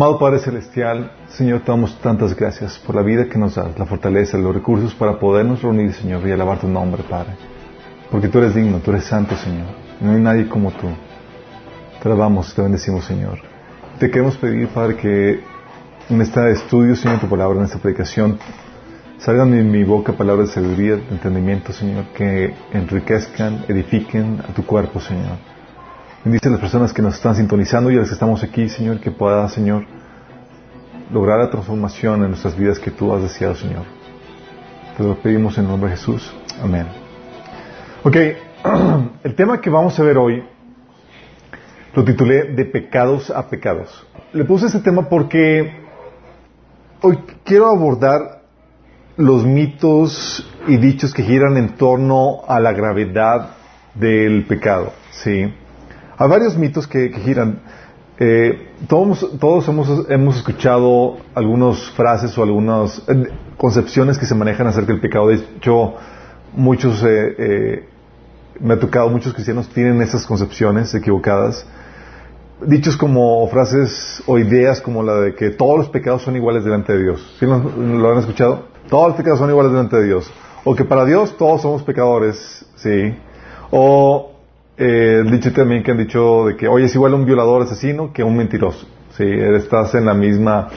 Amado Padre Celestial, Señor, te damos tantas gracias por la vida que nos das, la fortaleza, los recursos para podernos reunir, Señor, y alabar tu nombre, Padre. Porque tú eres digno, tú eres santo, Señor. No hay nadie como tú. Te alabamos, te bendecimos, Señor. Te queremos pedir, Padre, que en este estudio, Señor, tu palabra, en esta predicación, salgan de mi boca palabras de sabiduría, de entendimiento, Señor, que enriquezcan, edifiquen a tu cuerpo, Señor. Bendice a las personas que nos están sintonizando y a las que estamos aquí, Señor, que pueda, Señor, lograr la transformación en nuestras vidas que tú has deseado, Señor. Te lo pedimos en el nombre de Jesús. Amén. Ok, el tema que vamos a ver hoy lo titulé De pecados a pecados. Le puse este tema porque hoy quiero abordar los mitos y dichos que giran en torno a la gravedad del pecado. ¿sí? Hay varios mitos que, giran. Eh, todos, todos hemos, hemos, escuchado algunas frases o algunas eh, concepciones que se manejan acerca del pecado. De hecho, muchos, eh, me ha tocado, muchos cristianos tienen esas concepciones equivocadas. Dichos como frases o ideas como la de que todos los pecados son iguales delante de Dios. ¿Sí lo han escuchado? Todos los pecados son iguales delante de Dios. O que para Dios todos somos pecadores, ¿sí? O eh, dicho también que han dicho de que, oye, es igual un violador asesino que un mentiroso. Sí, estás en la misma,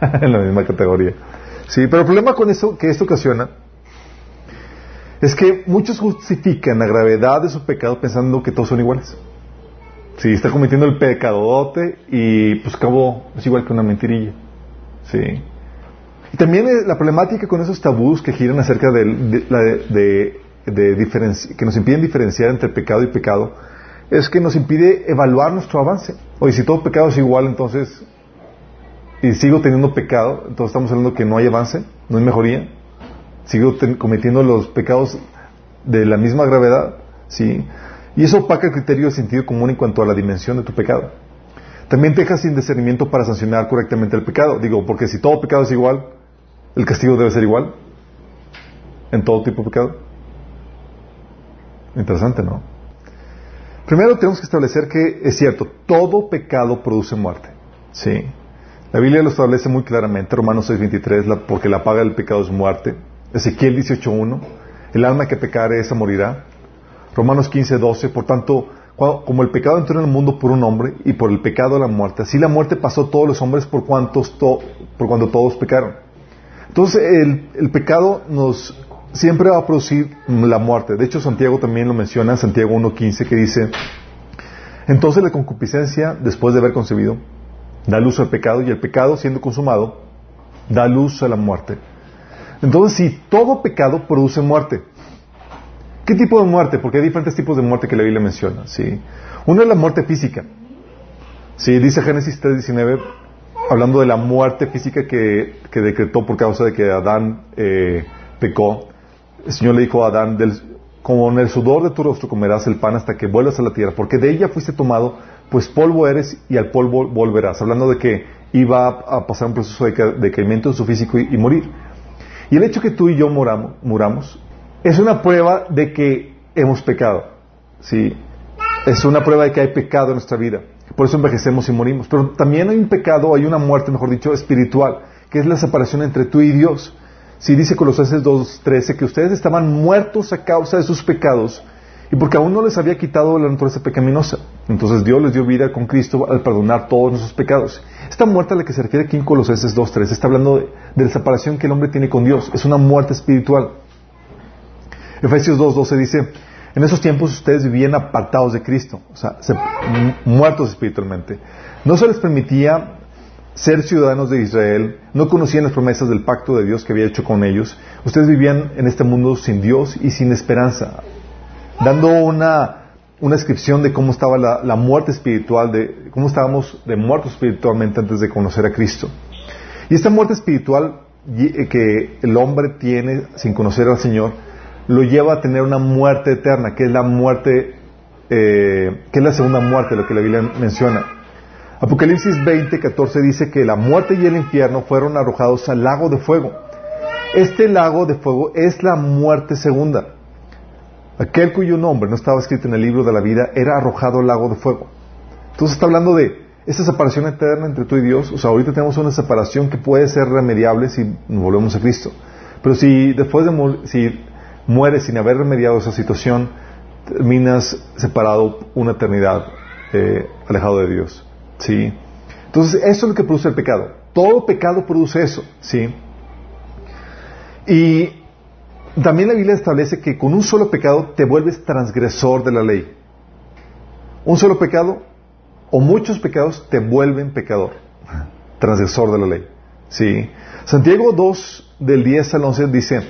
en la misma categoría. Sí, pero el problema con eso que esto ocasiona es que muchos justifican la gravedad de su pecado pensando que todos son iguales. Sí, está cometiendo el pecadote y pues acabó, es igual que una mentirilla. Sí. Y también la problemática con esos tabús que giran acerca de, de que nos impiden diferenciar entre pecado y pecado es que nos impide evaluar nuestro avance. Oye, si todo pecado es igual, entonces, y sigo teniendo pecado, entonces estamos hablando que no hay avance, no hay mejoría. Sigo cometiendo los pecados de la misma gravedad, ¿sí? Y eso opaca el criterio de sentido común en cuanto a la dimensión de tu pecado. También te deja sin discernimiento para sancionar correctamente el pecado. Digo, porque si todo pecado es igual, el castigo debe ser igual en todo tipo de pecado. Interesante, ¿no? Primero tenemos que establecer que es cierto, todo pecado produce muerte. Sí. La Biblia lo establece muy claramente, Romanos 6:23, porque la paga del pecado es muerte. Ezequiel 18:1, el alma que pecare esa morirá. Romanos 15:12, por tanto, como el pecado entró en el mundo por un hombre y por el pecado la muerte, así la muerte pasó a todos los hombres por, cuantos por cuando todos pecaron. Entonces el pecado nos siempre va a producir la muerte. De hecho, Santiago también lo menciona, Santiago 1.15, que dice, entonces la concupiscencia, después de haber concebido, da luz al pecado y el pecado, siendo consumado, da luz a la muerte. Entonces, si todo pecado produce muerte, ¿qué tipo de muerte? Porque hay diferentes tipos de muerte que la Biblia menciona. ¿sí? Uno es la muerte física. ¿sí? Dice Génesis 3.19, hablando de la muerte física que, decretó por causa de que Adán eh, pecó, el Señor le dijo a Adán, como en el sudor de tu rostro comerás el pan hasta que vuelvas a la tierra, porque de ella fuiste tomado, pues polvo eres y al polvo volverás. Hablando de que iba a pasar un proceso de decaimiento de su físico y, morir. Y el hecho que tú y yo muramos, muramos es una prueba de que hemos pecado. ¿sí? Es una prueba de que hay pecado en nuestra vida. Por eso envejecemos y morimos. Pero también hay un pecado, hay una muerte, mejor dicho, espiritual, que es la separación entre tú y Dios. Si dice Colosenses 2.13 que ustedes estaban muertos a causa de sus pecados y porque aún no les había quitado la naturaleza pecaminosa. Entonces Dios les dio vida con Cristo al perdonar todos nuestros pecados. Esta muerte a la que se refiere aquí en Colosenses 2.13 está hablando de, la separación que el hombre tiene con Dios. Es una muerte espiritual. Efesios 2.12 dice, en esos tiempos ustedes vivían apartados de Cristo, o sea, muertos espiritualmente. No se les permitía ser ciudadanos de Israel, no conocían las promesas del pacto de Dios que había hecho con ellos. Ustedes vivían en este mundo sin Dios y sin esperanza, dando una, una descripción de cómo estaba la, muerte espiritual, de cómo estábamos de muertos espiritualmente antes de conocer a Cristo. Y esta muerte espiritual eh, que el hombre tiene sin conocer al Señor, lo lleva a tener una muerte eterna, que es la muerte, eh, que es la segunda muerte, lo que la Biblia menciona. Apocalipsis 20, 14 dice que la muerte y el infierno fueron arrojados al lago de fuego. Este lago de fuego es la muerte segunda. Aquel cuyo nombre no estaba escrito en el libro de la vida era arrojado al lago de fuego. Entonces está hablando de esa separación eterna entre tú y Dios, o sea, ahorita tenemos una separación que puede ser remediable si volvemos a Cristo. Pero si después de si mueres sin haber remediado esa situación, terminas separado una eternidad, eh, alejado de Dios. ¿Sí? Entonces, eso es lo que produce el pecado. Todo pecado produce eso. ¿Sí? Y también la Biblia establece que con un solo pecado te vuelves transgresor de la ley. Un solo pecado o muchos pecados te vuelven pecador, transgresor de la ley. ¿Sí? Santiago 2, del 10 al 11 dice,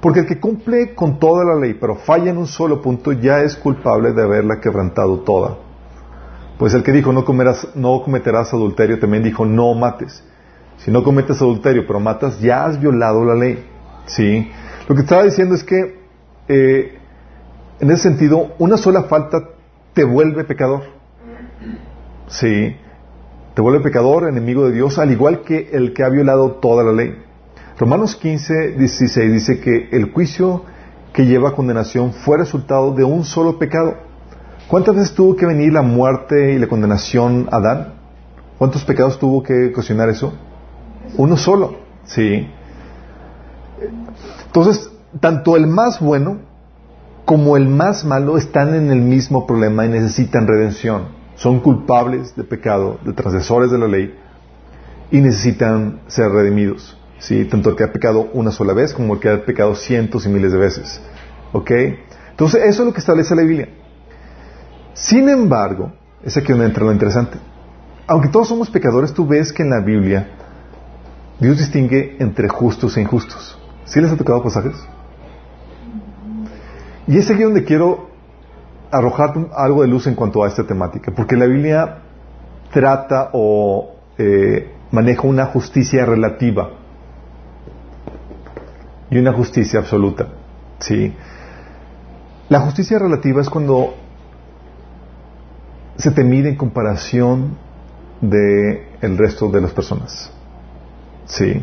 porque el que cumple con toda la ley, pero falla en un solo punto, ya es culpable de haberla quebrantado toda. Pues el que dijo, no, comerás, no cometerás adulterio, también dijo, no mates. Si no cometes adulterio, pero matas, ya has violado la ley. ¿Sí? Lo que estaba diciendo es que, eh, en ese sentido, una sola falta te vuelve pecador. Sí. Te vuelve pecador, enemigo de Dios, al igual que el que ha violado toda la ley. Romanos 15, 16 dice que el juicio que lleva condenación fue resultado de un solo pecado. ¿Cuántas veces tuvo que venir la muerte y la condenación a Adán? ¿Cuántos pecados tuvo que ocasionar eso? Uno solo. Sí. Entonces, tanto el más bueno como el más malo están en el mismo problema y necesitan redención. Son culpables de pecado, de transgresores de la ley y necesitan ser redimidos. ¿sí? Tanto el que ha pecado una sola vez como el que ha pecado cientos y miles de veces. ¿Ok? Entonces, eso es lo que establece la Biblia. Sin embargo, es aquí donde entra lo interesante. Aunque todos somos pecadores, tú ves que en la Biblia Dios distingue entre justos e injustos. ¿Sí les ha tocado pasajes? Y es aquí donde quiero arrojar algo de luz en cuanto a esta temática, porque la Biblia trata o eh, maneja una justicia relativa y una justicia absoluta. ¿sí? La justicia relativa es cuando se te mide en comparación de el resto de las personas. ¿Sí?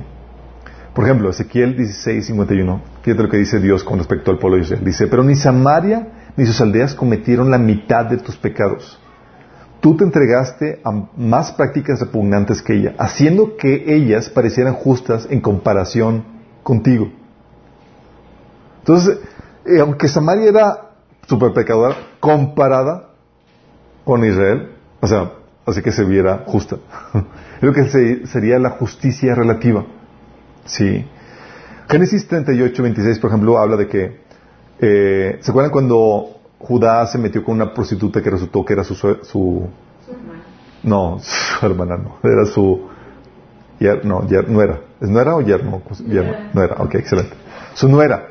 Por ejemplo, Ezequiel 16, 51, fíjate lo que dice Dios con respecto al pueblo de Israel. Dice, pero ni Samaria ni sus aldeas cometieron la mitad de tus pecados. Tú te entregaste a más prácticas repugnantes que ella, haciendo que ellas parecieran justas en comparación contigo. Entonces, eh, aunque Samaria era super pecadora, comparada con Israel, o sea, así que se viera justa. es lo que sería la justicia relativa. Sí. Génesis 38, 26, por ejemplo, habla de que, eh, ¿se acuerdan cuando Judá se metió con una prostituta que resultó que era su... su, no, su hermana no, era su... no, no era. ¿Es no era o yerno? yerno? No era, ok, excelente. Su nuera.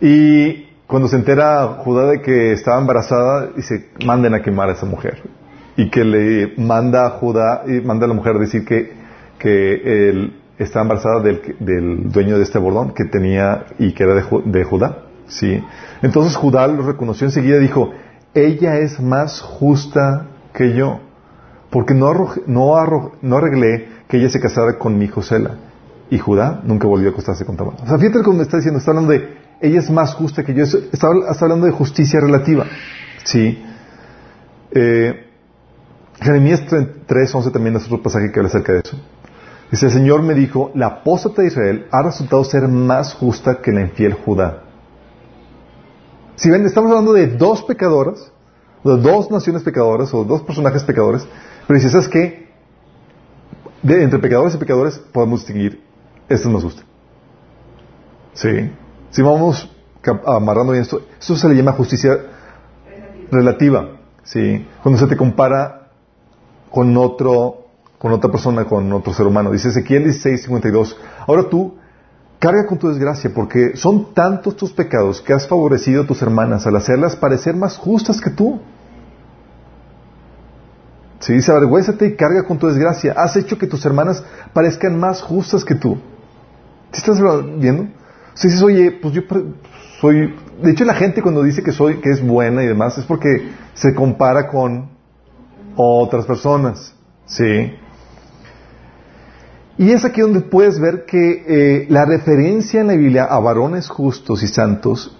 Y cuando se entera Judá de que estaba embarazada, dice, manden a quemar a esa mujer. Y que le manda a Judá, y manda a la mujer a decir que, que el, estaba embarazada del, dueño de este bordón que tenía y que era de, Judá. ¿sí? Entonces Judá lo reconoció enseguida y dijo, ella es más justa que yo, porque no, no, no arreglé que ella se casara con mi hijo Sela. Y Judá nunca volvió a acostarse con Tamar. O sea, fíjate cómo está diciendo, está hablando de, ella es más justa que yo, está, hablando de justicia relativa. ¿sí? Eh, Jeremías 3.11 también es otro pasaje que habla acerca de eso. Dice, el Señor me dijo, la apóstata de Israel ha resultado ser más justa que la infiel Judá. Si ven, estamos hablando de dos pecadoras, de dos naciones pecadoras, o dos personajes pecadores, pero dice, ¿sabes qué? Entre pecadores y pecadores podemos distinguir, esto nos gusta. Sí. Si vamos amarrando bien esto, esto se le llama justicia relativa. Sí. Cuando se te compara con otro con otra persona, con otro ser humano. Dice Ezequiel 16, 52. Ahora tú, carga con tu desgracia, porque son tantos tus pecados que has favorecido a tus hermanas al hacerlas parecer más justas que tú. Si dice, avergüézate y carga con tu desgracia. Has hecho que tus hermanas parezcan más justas que tú. ¿Sí estás viendo? Si dices, oye, pues yo soy... De hecho, la gente cuando dice que soy, que es buena y demás, es porque se compara con otras personas. ¿Sí? Y es aquí donde puedes ver que eh, la referencia en la Biblia a varones justos y santos,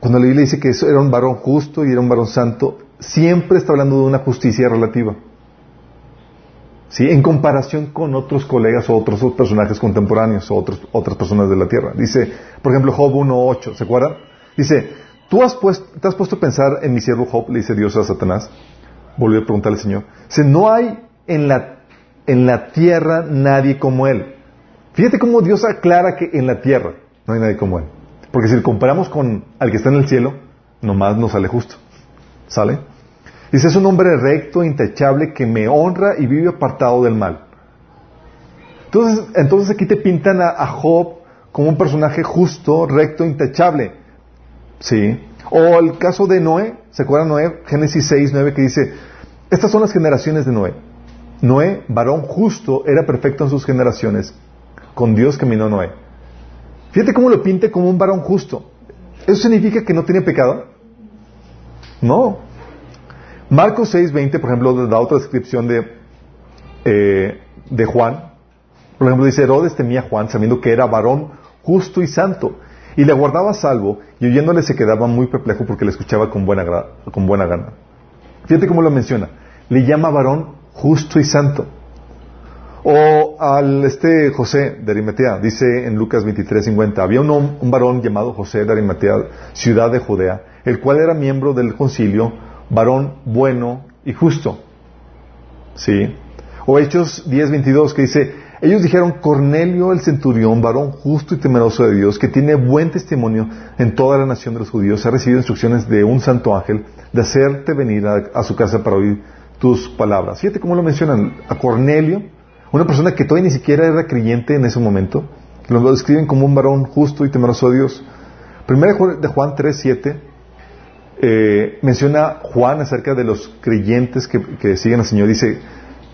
cuando la Biblia dice que era un varón justo y era un varón santo, siempre está hablando de una justicia relativa. ¿Sí? En comparación con otros colegas o otros, personajes contemporáneos o otros, otras personas de la tierra. Dice, por ejemplo, Job 1.8, ¿se acuerdan? Dice, ¿tú has puesto, te has puesto a pensar en mi siervo Job? Le dice Dios a Satanás. Volvió a preguntarle al Señor. Dice, no hay en la, en la tierra nadie como él. Fíjate cómo Dios aclara que en la tierra no hay nadie como él. Porque si lo comparamos con al que está en el cielo, nomás nos sale justo. ¿Sale? Dice, es un hombre recto, intachable, que me honra y vive apartado del mal. Entonces, entonces aquí te pintan a, Job como un personaje justo, recto, intachable. ¿Sí? O el caso de Noé, ¿se acuerdan Noé? Génesis 6, 9, que dice, estas son las generaciones de Noé. Noé, varón justo, era perfecto en sus generaciones. Con Dios caminó Noé. Fíjate cómo lo pinte como un varón justo. ¿Eso significa que no tiene pecado? No. Marcos 6.20, por ejemplo, da otra descripción de, eh, de Juan. Por ejemplo, dice, Herodes temía a Juan sabiendo que era varón justo y santo, y le guardaba salvo, y oyéndole se quedaba muy perplejo porque le escuchaba con buena, con buena gana. Fíjate cómo lo menciona. Le llama varón justo y santo. O al este José de Arimatea, dice en Lucas 23:50, había un, un varón llamado José de Arimatea, ciudad de Judea, el cual era miembro del concilio, varón bueno y justo. ¿Sí? O Hechos 10:22 que dice, ellos dijeron, Cornelio el centurión, varón justo y temeroso de Dios, que tiene buen testimonio en toda la nación de los judíos, ha recibido instrucciones de un santo ángel de hacerte venir a, su casa para oír tus palabras. Fíjate cómo lo mencionan a Cornelio, una persona que todavía ni siquiera era creyente en ese momento, lo describen como un varón justo y temeroso de Dios. Primero de Juan 3:7 eh, menciona Juan acerca de los creyentes que, siguen al Señor. Dice,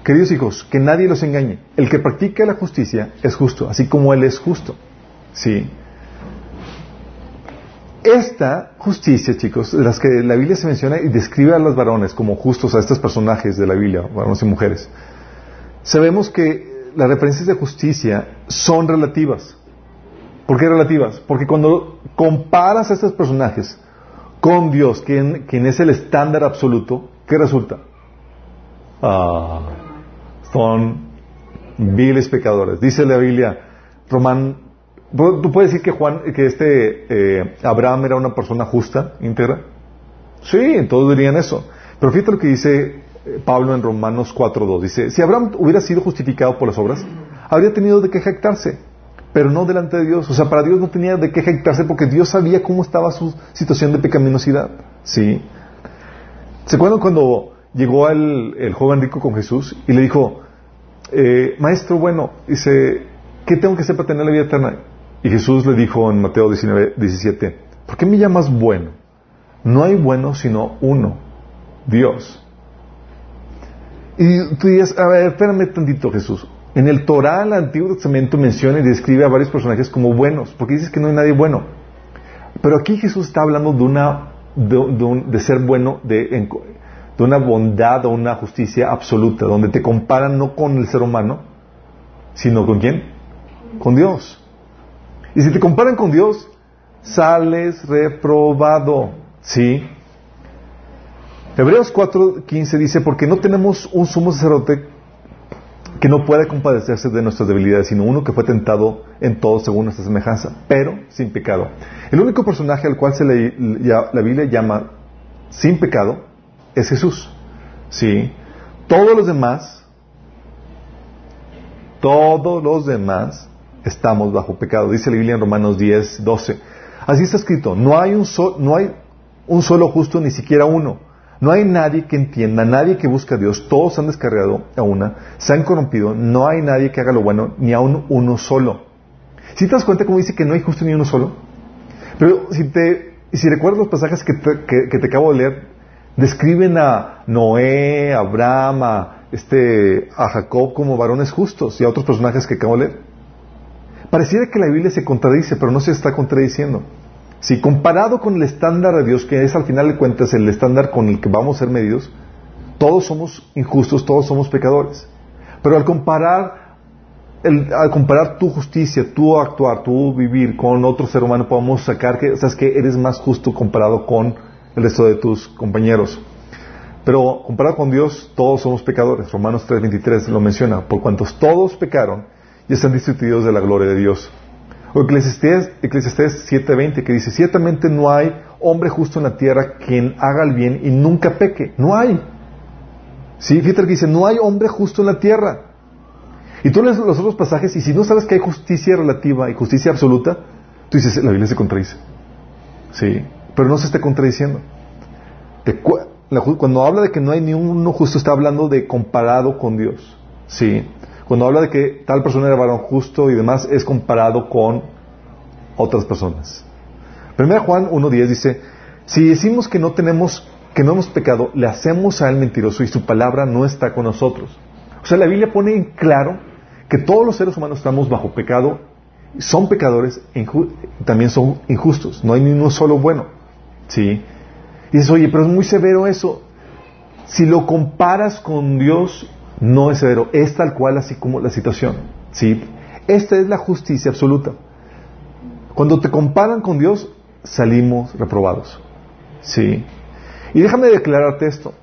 queridos hijos, que nadie los engañe. El que practica la justicia es justo, así como Él es justo. ¿Sí? Esta justicia, chicos, de las que la Biblia se menciona y describe a los varones como justos, a estos personajes de la Biblia, varones y mujeres, sabemos que las referencias de justicia son relativas. ¿Por qué relativas? Porque cuando comparas a estos personajes con Dios, quien, es el estándar absoluto, ¿qué resulta? Ah, son viles pecadores. Dice la Biblia, Román, ¿tú puedes decir que Juan, que este eh, Abraham era una persona justa, íntegra? Sí, todos dirían eso. Pero fíjate lo que dice eh, Pablo en Romanos 4.2. Dice, si Abraham hubiera sido justificado por las obras, habría tenido de qué jactarse pero no delante de Dios. O sea, para Dios no tenía de qué jactarse porque Dios sabía cómo estaba su situación de pecaminosidad. ¿Sí? ¿Se acuerdan cuando llegó el, joven rico con Jesús y le dijo, eh, maestro bueno, dice, ¿qué tengo que hacer para tener la vida eterna? Y Jesús le dijo en Mateo 19, 17, ¿por qué me llamas bueno? No hay bueno sino uno, Dios. Y tú dices, a ver, espérame tantito Jesús, en el Torah, el Antiguo Testamento menciona y describe a varios personajes como buenos, porque dices que no hay nadie bueno. Pero aquí Jesús está hablando de una de, ser bueno, de, de, una bondad o una justicia absoluta, donde te comparan no con el ser humano, sino con quién? Con Dios. Y si te comparan con Dios, sales reprobado. ¿Sí? Hebreos 4:15 dice, porque no tenemos un sumo sacerdote que no puede compadecerse de nuestras debilidades, sino uno que fue tentado en todo según nuestra semejanza, pero sin pecado. El único personaje al cual se le, la Biblia llama sin pecado es Jesús. ¿Sí? Todos los demás, todos los demás estamos bajo pecado. Dice la Biblia en Romanos 10, 12. Así está escrito, no hay un, no hay un solo justo, ni siquiera uno. No hay nadie que entienda, nadie que busque a Dios. Todos han descarriado a una, se han corrompido. No hay nadie que haga lo bueno, ni aún uno solo. Si te das cuenta cómo dice que no hay justo ni uno solo? Pero si te, si recuerdas los pasajes que te, acabo de leer, describen a Noé, a Abraham, a, este, a Jacob como varones justos y a otros personajes que acabo de leer. Pareciera que la Biblia se contradice, pero no se está contradiciendo. Si comparado con el estándar de Dios, que es al final de cuentas el estándar con el que vamos a ser medidos, todos somos injustos, todos somos pecadores. Pero al comparar, al comparar tu justicia, tu actuar, tu vivir con otro ser humano, podemos sacar que, sabes que eres más justo comparado con el resto de tus compañeros. Pero comparado con Dios, todos somos pecadores. Romanos 3:23 lo menciona. Por cuantos todos pecaron y están destituidos de la gloria de Dios. O Eclesiastés, 7:20 que dice, ciertamente no hay hombre justo en la tierra quien haga el bien y nunca peque. No hay. Sí, fíjate que dice, no hay hombre justo en la tierra. Y tú lees los otros pasajes y si no sabes que hay justicia relativa y justicia absoluta, tú dices, la Biblia se contradice. Sí, pero no se está contradiciendo. cuando habla de que no hay ni uno justo, está hablando de comparado con Dios. Sí. Cuando habla de que tal persona era varón justo y demás, es comparado con otras personas. Primera Juan 1.10 dice, si decimos que no tenemos, que no hemos pecado, le hacemos a él mentiroso y su palabra no está con nosotros. O sea, la Biblia pone en claro que todos los seres humanos estamos bajo pecado, son pecadores, también son injustos, no hay ni uno solo bueno. ¿Sí? Y dices, oye, pero es muy severo eso. Si lo comparas con Dios, no es severo, es tal cual así como la situación. ¿Sí? Esta es la justicia absoluta. Cuando te comparan con Dios, salimos reprobados. ¿Sí? Y déjame declararte esto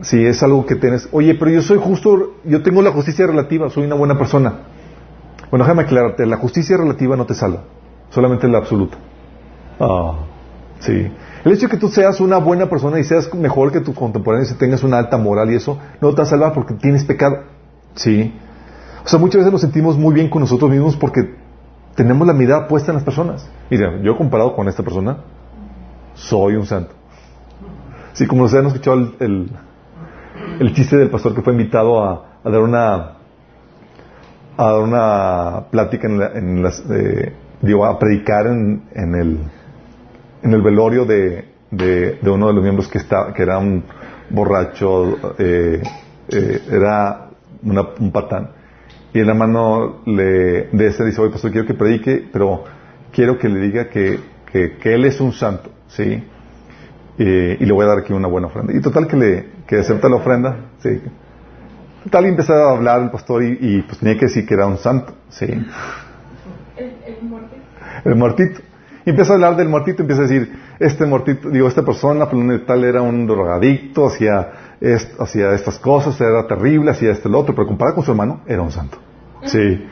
si es algo que tienes, oye, pero yo soy justo, yo tengo la justicia relativa, soy una buena persona. Bueno, déjame aclararte, la justicia relativa no te salva, solamente la absoluta. Ah, sí. El hecho de que tú seas una buena persona y seas mejor que tus contemporáneos y tengas una alta moral y eso, no te va a salvar porque tienes pecado. Sí. O sea, muchas veces nos sentimos muy bien con nosotros mismos porque tenemos la mirada puesta en las personas. Mira, yo comparado con esta persona, soy un santo. Sí, como ustedes han escuchado el el chiste del pastor que fue invitado a, dar una a dar una plática en, las digo a predicar en, en, el en el velorio de, de, uno de los miembros que está que era un borracho eh, eh, era un patán y el hermano le, de ese dice oye pastor quiero que predique pero quiero que le diga que, que, que él es un santo sí y le voy a dar aquí una buena ofrenda. Y total que le que acepta la ofrenda, sí. Total y empieza a hablar el pastor y, pues tenía que decir que era un santo, sí. ¿El, el muertito? El muertito. Y empieza a hablar del muertito, empieza a decir, este muertito, digo, esta persona, tal era un drogadicto, hacía, hacía estas cosas, era terrible, hacía este lo otro, pero comparado con su hermano, era un santo. Sí.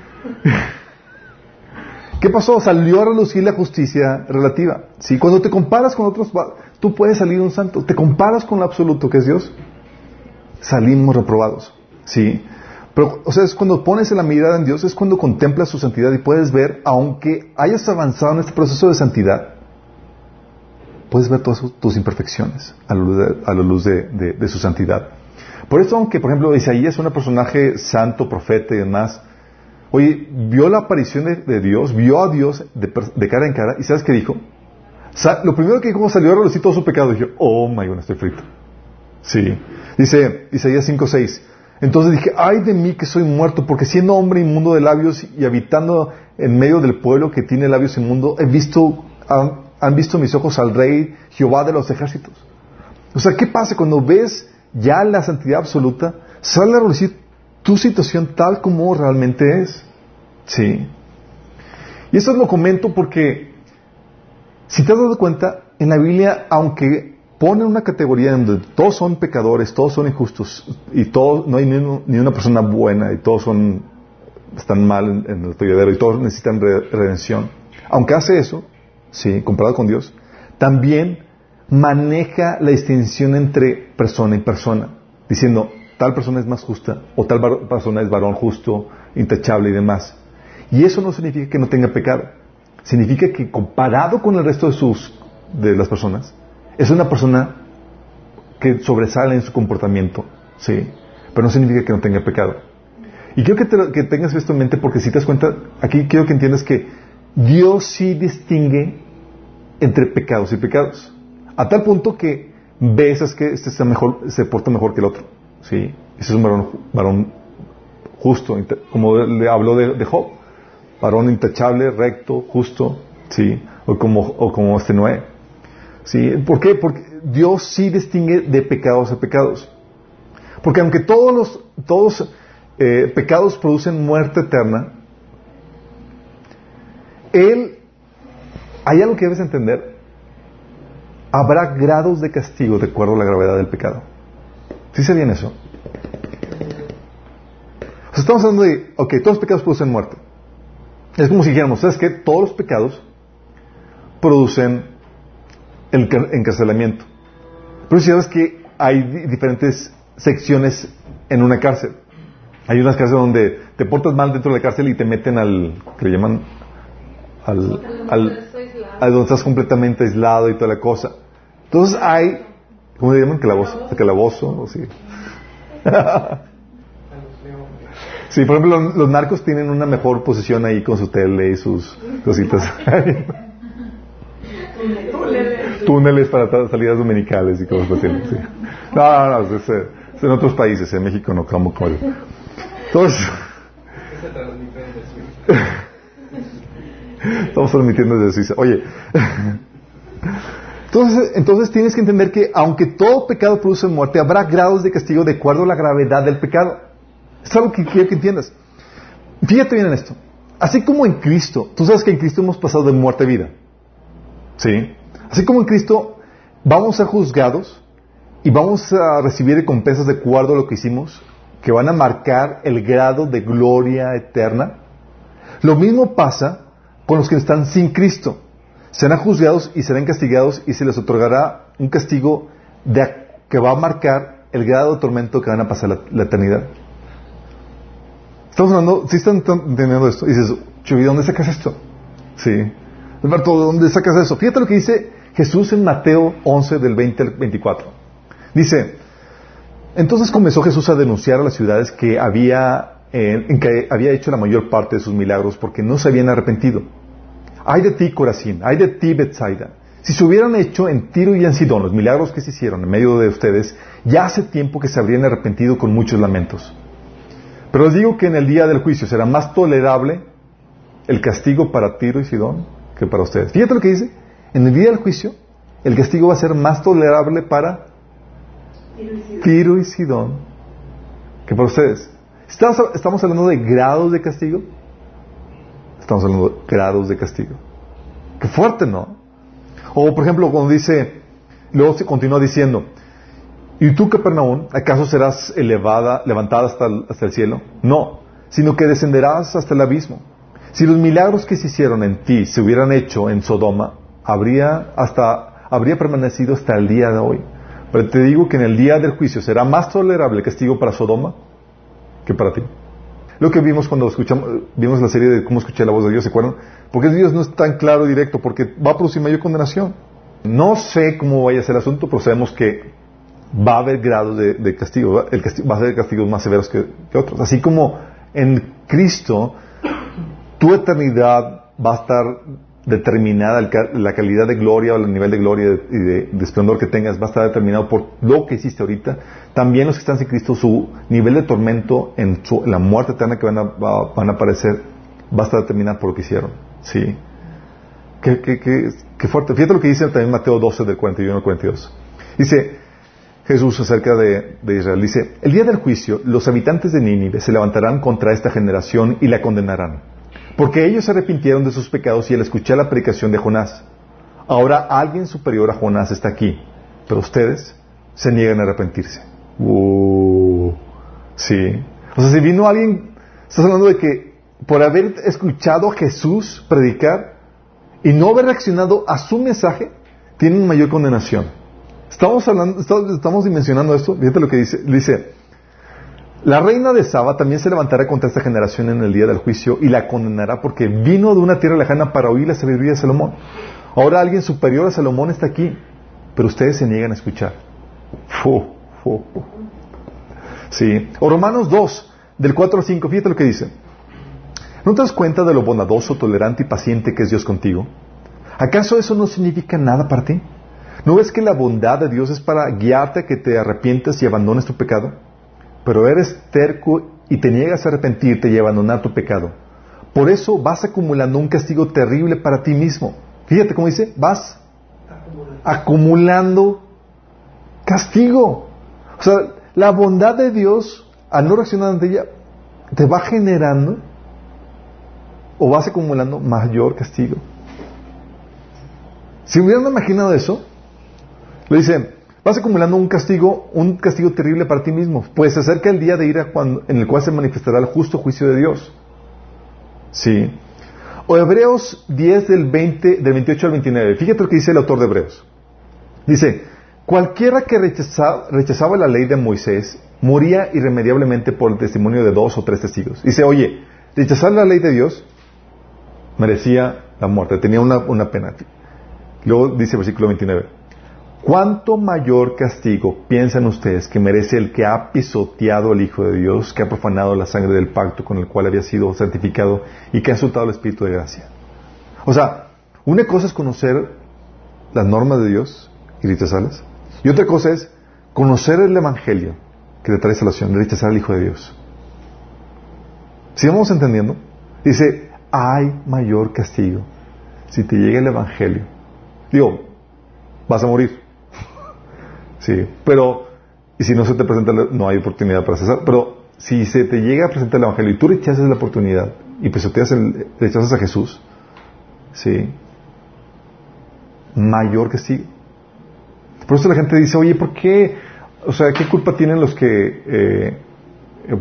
¿Qué pasó? Salió a relucir la justicia relativa. ¿sí? Cuando te comparas con otros, tú puedes salir un santo. Te comparas con el absoluto que es Dios, salimos reprobados. ¿sí? Pero, o sea, es cuando pones la mirada en Dios, es cuando contemplas su santidad y puedes ver, aunque hayas avanzado en este proceso de santidad, puedes ver todas tus imperfecciones a la luz, de, su santidad. Por eso, aunque, por ejemplo, Isaías es un personaje santo, profeta y demás, Oye, vio la aparición de, Dios, vio a Dios de, cara en cara, y ¿sabes qué dijo? lo primero que dijo salió a relucir todo su pecado, y dije, oh my god, estoy frito. Sí. Dice Isaías 5.6. Entonces dije, ay de mí que soy muerto, porque siendo hombre inmundo de labios y habitando en medio del pueblo que tiene labios inmundos, he visto, han, han visto mis ojos al rey Jehová de los ejércitos. O sea, ¿qué pasa cuando ves ya la santidad absoluta? Sale a relucir tu situación tal como realmente es. Sí. Y eso lo comento porque, si te has dado cuenta, en la Biblia, aunque pone una categoría donde todos son pecadores, todos son injustos, y todos, no hay ni, una persona buena, y todos son, están mal en, el tolladero, y todos necesitan redención. Aunque hace eso, sí, comparado con Dios, también maneja la distinción entre persona y persona, diciendo, tal persona es más justa o tal persona es varón justo, intachable y demás. Y eso no significa que no tenga pecado. Significa que comparado con el resto de sus de las personas, es una persona que sobresale en su comportamiento, sí, pero no significa que no tenga pecado. Y quiero que, que tengas esto en mente porque si te das cuenta, aquí quiero que entiendas que Dios sí distingue entre pecados y pecados, a tal punto que ves que este está mejor, se porta mejor que el otro. ¿sí? Ese es un varón, varón justo, como le habló de, Job, varón intachable, recto, justo, ¿sí? O como, o como este Noé. ¿Sí? ¿Por qué? Porque Dios sí distingue de pecados a pecados. Porque aunque todos los todos, eh, pecados producen muerte eterna, Él, hay algo que debes entender, habrá grados de castigo de acuerdo a la gravedad del pecado. ¿Sí sabían eso? O sea, estamos hablando de, ok, todos los pecados producen muerte. Es como si dijéramos, ¿sabes qué? Todos los pecados producen el encarcelamiento. Pero si sabes que hay diferentes secciones en una cárcel. Hay unas cárceles donde te portas mal dentro de la cárcel y te meten al, que le llaman, al, al, al donde estás completamente aislado y toda la cosa. Entonces hay, ¿cómo se llaman? Calabozo, calabozo, o sí. sí, por ejemplo, los narcos tienen una mejor posición ahí con su tele y sus cositas. Túneles para salidas dominicales y cosas así. No, no, no, es, en otros países, en México no, como Entonces, Estamos transmitiendo desde Suiza. Oye, entonces, entonces tienes que entender que aunque todo pecado produce muerte, habrá grados de castigo de acuerdo a la gravedad del pecado. Es algo que quiero que entiendas. Fíjate bien en esto. Así como en Cristo, tú sabes que en Cristo hemos pasado de muerte a vida. ¿Sí? Así como en Cristo vamos a ser juzgados y vamos a recibir recompensas de acuerdo a lo que hicimos, que van a marcar el grado de gloria eterna. Lo mismo pasa con los que están sin Cristo. Serán juzgados y serán castigados y se les otorgará un castigo de, que va a marcar el grado de tormento que van a pasar la, eternidad. Estamos hablando, si están entendiendo esto, y dices, Chuy, ¿dónde sacas esto? Sí. Alberto, ¿dónde sacas eso? Fíjate lo que dice Jesús en Mateo 11 del 20 al 24. Dice, entonces comenzó Jesús a denunciar a las ciudades que había en que había hecho la mayor parte de sus milagros porque no se habían arrepentido. Ay de ti, Corazín, ay de ti, Bethsaida. Si se hubieran hecho en Tiro y en Sidón los milagros que se hicieron en medio de ustedes, ya hace tiempo que se habrían arrepentido con muchos lamentos. Pero les digo que en el día del juicio será más tolerable el castigo para Tiro y Sidón que para ustedes. Fíjate lo que dice. En el día del juicio, el castigo va a ser más tolerable para Tiro y Sidón que para ustedes. ¿Estamos hablando de grados de castigo? Estamos hablando de grados de castigo. Qué fuerte, ¿no? O, por ejemplo, cuando dice, luego se continúa diciendo, ¿y tú, Capernaum, acaso serás elevada, levantada hasta hasta el cielo? No, sino que descenderás hasta el abismo. Si los milagros que se hicieron en ti se hubieran hecho en Sodoma, habría, hasta, habría permanecido hasta el día de hoy. Pero te digo que en el día del juicio será más tolerable el castigo para Sodoma que para ti. Lo que vimos cuando escuchamos, vimos la serie de cómo escuché la voz de Dios, ¿se acuerdan? Porque Dios no es tan claro y directo, porque va a producir mayor condenación. No sé cómo vaya a ser el asunto, pero sabemos que va a haber grados de, castigo, el castigo, va a haber castigos más severos que, que otros. Así como en Cristo, tu eternidad va a estar determinada, la calidad de gloria o el nivel de gloria y de, esplendor que tengas va a estar determinado por lo que hiciste ahorita. También los que están sin Cristo, su nivel de tormento en, la muerte eterna que van a, van a aparecer va a estar determinado por lo que hicieron. Sí. Qué, fuerte. Fíjate lo que dice también Mateo 12 del 41 al 42. Dice Jesús acerca de Israel. Dice, el día del juicio los habitantes de Nínive se levantarán contra esta generación y la condenarán porque ellos se arrepintieron de sus pecados y al escuchar la predicación de Jonás. Ahora alguien superior a Jonás está aquí, pero ustedes se niegan a arrepentirse. Uh, sí. O sea, si vino alguien, estás hablando de que por haber escuchado a Jesús predicar y no haber reaccionado a su mensaje, tienen mayor condenación. Estamos hablando, estamos dimensionando esto. Fíjate lo que dice. Dice, la reina de Saba también se levantará contra esta generación en el día del juicio y la condenará porque vino de una tierra lejana para oír la sabiduría de Salomón. Ahora alguien superior a Salomón está aquí, pero ustedes se niegan a escuchar. Sí. O Romanos 2, del 4 al 5, fíjate lo que dice. ¿No te das cuenta de lo bondadoso, tolerante y paciente que es Dios contigo? ¿Acaso eso no significa nada para ti? ¿No ves que la bondad de Dios es para guiarte a que te arrepientes y abandones tu pecado? Pero eres terco y te niegas a arrepentirte y abandonar tu pecado. Por eso vas acumulando un castigo terrible para ti mismo. Fíjate cómo dice, vas acumulando, castigo. O sea, la bondad de Dios, al no reaccionar ante ella, te va generando o vas acumulando mayor castigo. Si hubieran imaginado eso, le dicen, vas acumulando un castigo, un castigo terrible para ti mismo. Pues se acerca el día de ira en el cual se manifestará el justo juicio de Dios. Sí. O Hebreos 10 del, 20, del 28 al 29. Fíjate lo que dice el autor de Hebreos. Dice, cualquiera que rechazaba la ley de Moisés moría irremediablemente por el testimonio de dos o tres testigos. Dice, oye, rechazar la ley de Dios merecía la muerte, tenía una, una pena. Luego dice el versículo 29. ¿Cuánto mayor castigo piensan ustedes que merece el que ha pisoteado al Hijo de Dios, que ha profanado la sangre del pacto con el cual había sido santificado y que ha insultado el Espíritu de gracia? O sea, una cosa es conocer las normas de Dios y rechazarlas, y otra cosa es conocer el Evangelio que te trae salvación, de rechazar al Hijo de Dios. ¿Sí vamos entendiendo? Dice, hay mayor castigo si te llega el Evangelio. Digo, vas a morir. Sí, pero, y si no se te presenta, no hay oportunidad para cesar. Pero si se te llega a presentar el Evangelio y tú rechazas la oportunidad y pues el, rechazas a Jesús, sí, mayor que sí. Por eso la gente dice, oye, ¿por qué? O sea, ¿qué culpa tienen los que, eh,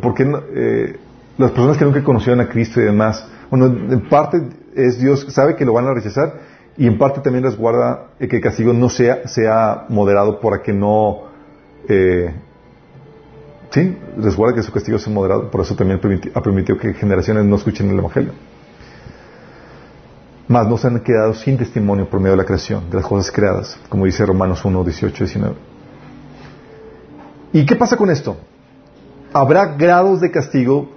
por qué eh, las personas que nunca conocieron a Cristo y demás? Bueno, en parte es Dios, sabe que lo van a rechazar y en parte también resguarda que el castigo no sea, sea moderado para que no... Eh, sí, resguarda que su castigo sea moderado, por eso también ha permitido que generaciones no escuchen el Evangelio. Más no se han quedado sin testimonio por medio de la creación, de las cosas creadas, como dice Romanos 1, 18, 19. ¿Y qué pasa con esto? Habrá grados de castigo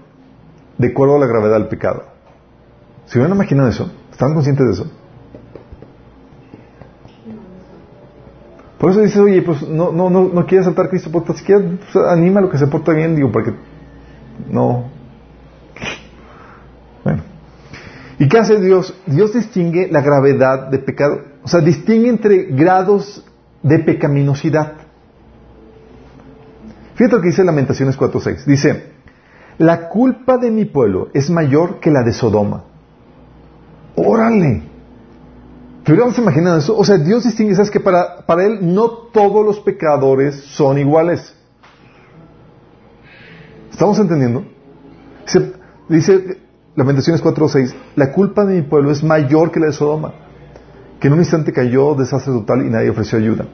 de acuerdo a la gravedad del pecado. ¿Se hubieran imaginado eso? ¿Están conscientes de eso? Por eso dices, oye, pues no, no, no, no quieres saltar Cristo, pues siquiera pues, anima a lo que se porta bien, digo, para que no. Bueno. ¿Y qué hace Dios? Dios distingue la gravedad de pecado. O sea, distingue entre grados de pecaminosidad. Fíjate lo que dice Lamentaciones 4.6. Dice, la culpa de mi pueblo es mayor que la de Sodoma. Órale. ¿Te hubiéramos imaginado eso? O sea, Dios distingue, ¿sabes que para, para Él no todos los pecadores son iguales. ¿Estamos entendiendo? Dice, dice Lamentaciones 4.6, la culpa de mi pueblo es mayor que la de Sodoma, que en un instante cayó desastre total y nadie ofreció ayuda.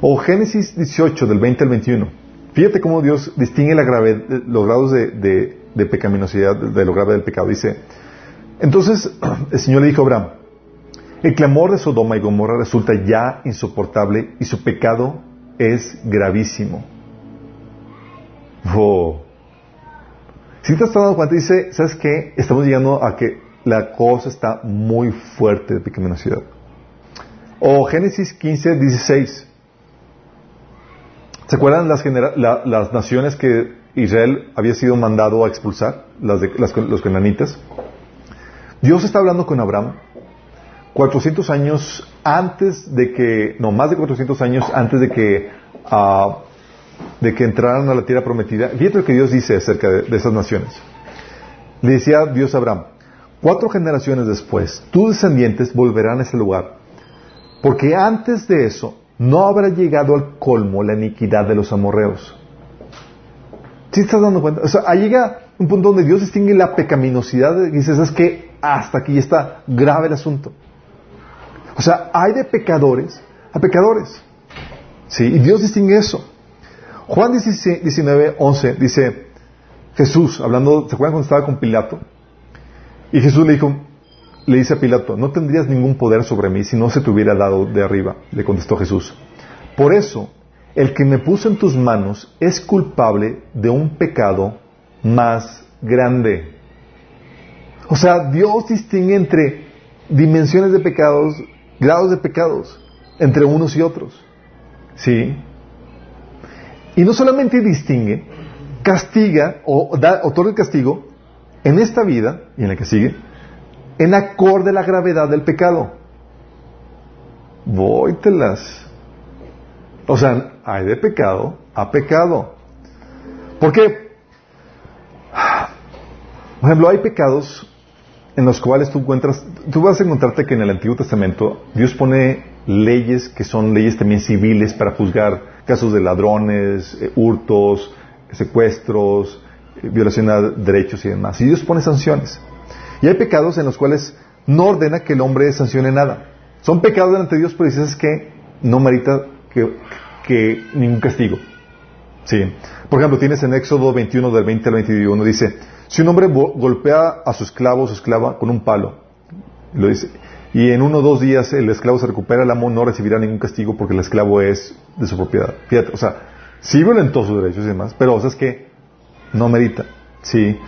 O Génesis 18, del 20 al 21. Fíjate cómo Dios distingue los grados de, de pecaminosidad, de lo grave del pecado. Dice, entonces el Señor le dijo a Abraham, el clamor de Sodoma y Gomorra resulta ya insoportable y su pecado es gravísimo. Si te has dado cuenta, dice, ¿sabes qué? Estamos llegando a que la cosa está muy fuerte de pecaminosidad. O Génesis 15, 16. ¿Se acuerdan las, naciones que Israel había sido mandado a expulsar? Los cananitas. Dios está hablando con Abraham 400 años antes de que, no, más de 400 años antes de que, uh, de que entraran a la tierra prometida. Fíjate lo que Dios dice acerca de, esas naciones. Le decía Dios a Abraham, cuatro generaciones después, tus descendientes volverán a ese lugar, porque antes de eso no habrá llegado al colmo la iniquidad de los amorreos. ¿Sí estás dando cuenta? O sea, ahí llega un punto donde Dios distingue la pecaminosidad y dices, es que hasta aquí está grave el asunto. O sea, hay de pecadores a pecadores. ¿Sí? Y Dios distingue eso. Juan 19, 11 dice, Jesús, hablando, ¿se acuerdan cuando estaba con Pilato? Y Jesús le dijo, le dice a Pilato, no tendrías ningún poder sobre mí si no se te hubiera dado de arriba, le contestó Jesús. Por eso, el que me puso en tus manos es culpable de un pecado más grande. O sea, Dios distingue entre dimensiones de pecados grados de pecados entre unos y otros. ¿Sí? Y no solamente distingue, castiga o da, otorga el castigo en esta vida y en la que sigue, en acorde a la gravedad del pecado. Vóytelas. O sea, hay de pecado a pecado. Porque, por ejemplo, hay pecados en los cuales tú encuentras, tú vas a encontrarte que en el Antiguo Testamento Dios pone leyes que son leyes también civiles para juzgar casos de ladrones, eh, hurtos, secuestros, eh, violación a derechos y demás. Y Dios pone sanciones. Y hay pecados en los cuales no ordena que el hombre sancione nada. Son pecados delante de Dios, pero que no merita que, que ningún castigo. Sí. Por ejemplo, tienes en Éxodo 21 del 20 al 21, dice, si un hombre golpea a su esclavo o su esclava con un palo, lo dice, y en uno o dos días el esclavo se recupera, el amo no recibirá ningún castigo porque el esclavo es de su propiedad. O sea, sí violentó sus derechos y demás, pero o sea, es que no merita. Sí.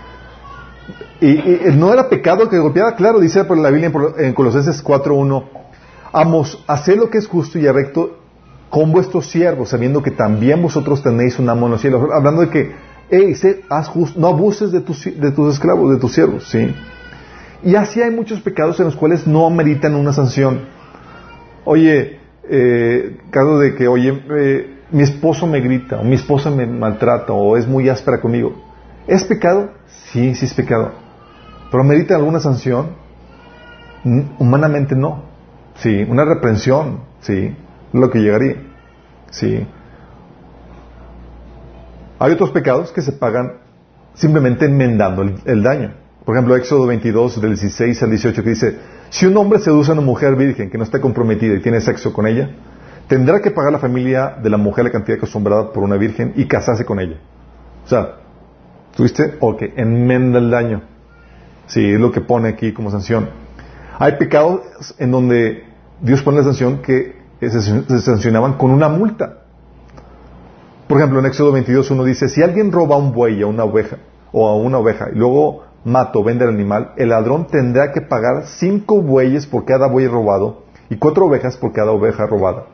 Y, no era pecado que golpeara, claro, dice por la Biblia en Colosenses 4.1, amos, haced lo que es justo y recto con vuestros siervos, sabiendo que también vosotros tenéis un amo en los cielos. Hablando de que, hey, haz justo, no abuses de tus, de tus esclavos, de tus siervos, ¿sí? Y así hay muchos pecados en los cuales no meritan una sanción. Oye, eh, caso de que, oye, eh, mi esposo me grita, o mi esposa me maltrata, o es muy áspera conmigo. ¿Es pecado? Sí, sí es pecado. ¿Pero merita alguna sanción? Humanamente no. Sí, una reprensión, sí, lo que llegaría. Sí. Hay otros pecados que se pagan simplemente enmendando el daño. Por ejemplo, Éxodo 22, del 16 al 18, que dice, si un hombre seduce a una mujer virgen que no está comprometida y tiene sexo con ella, tendrá que pagar la familia de la mujer la cantidad acostumbrada por una virgen y casarse con ella. O sea, ¿tuviste? Ok, enmenda el daño. Sí, es lo que pone aquí como sanción. Hay pecados en donde Dios pone la sanción que se sancionaban con una multa. Por ejemplo, en Éxodo 22, uno dice, si alguien roba un buey a una oveja, o a una oveja, y luego mata o vende el animal, el ladrón tendrá que pagar cinco bueyes por cada buey robado y cuatro ovejas por cada oveja robada.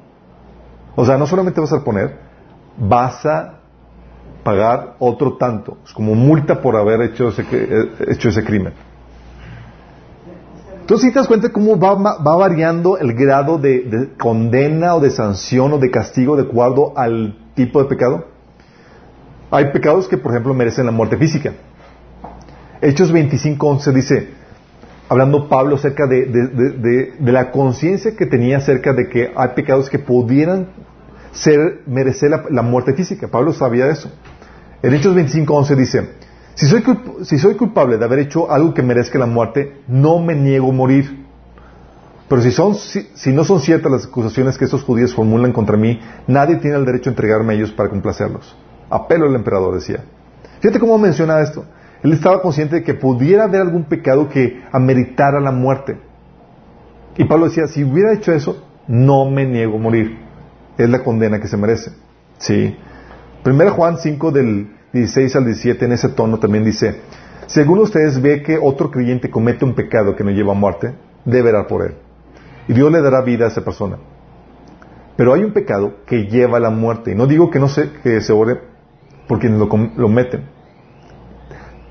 O sea, no solamente vas a poner, vas a pagar otro tanto, es como multa por haber hecho ese, eh, hecho crimen. Entonces, si te das cuenta cómo va, va variando el grado de, de, condena o de sanción o de castigo de acuerdo al tipo de pecado. Hay pecados que, por ejemplo, merecen la muerte física. Hechos 25.11 dice, hablando Pablo acerca de, la conciencia que tenía acerca de que hay pecados que pudieran ser, merecer la, muerte física. Pablo sabía eso. En Hechos 25.11 dice, si soy, si soy culpable de haber hecho algo que merezca la muerte, no me niego a morir. Pero si, son, si, no son ciertas las acusaciones que estos judíos formulan contra mí, nadie tiene el derecho a entregarme a ellos para complacerlos. Apelo al emperador, decía. Fíjate cómo menciona esto. Él estaba consciente de que pudiera haber algún pecado que ameritara la muerte. Y Pablo decía, si hubiera hecho eso, no me niego a morir. Es la condena que se merece. Sí. Primero Juan 5 del 16 al 17 en ese tono también dice, de ustedes ve que otro creyente comete un pecado que no lleva a muerte, debe por él. Y Dios le dará vida a esa persona. Pero hay un pecado que lleva a la muerte. Y no digo que no se, que se ore por quienes lo, lo meten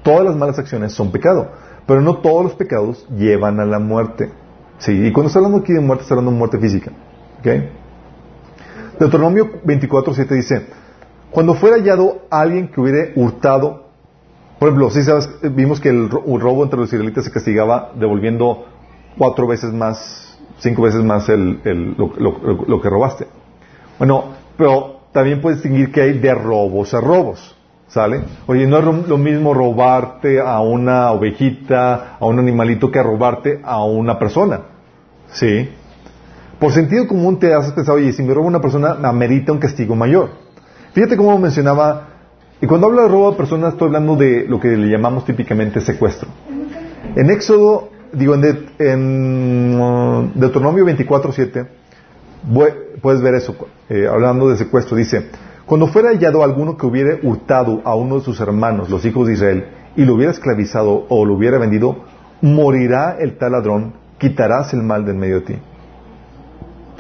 todas las malas acciones son pecado, pero no todos los pecados llevan a la muerte. Sí, y cuando está hablando aquí de muerte, está hablando de muerte física. ¿Ok? Deuteronomio 24.7 dice, cuando fuera hallado alguien que hubiera hurtado, por ejemplo, si sabes, vimos que el robo entre los israelitas se castigaba devolviendo cuatro veces más, cinco veces más el, lo, que robaste. Bueno, pero también puedes distinguir que hay de robos a robos. ¿Sale? Oye, no es lo mismo robarte a una ovejita, a un animalito, que robarte a una persona. ¿Sí? Por sentido común te has pensado, oye, si me roba una persona, amerita un castigo mayor. Fíjate cómo mencionaba, y cuando hablo de robo a personas, estoy hablando de lo que le llamamos típicamente secuestro. En Éxodo, digo, en, en uh, Deuteronomio 24.7, puedes ver eso, eh, hablando de secuestro, dice, cuando fuera hallado alguno que hubiera hurtado a uno de sus hermanos, los hijos de Israel, y lo hubiera esclavizado o lo hubiera vendido, morirá el tal ladrón, quitarás el mal del medio de ti.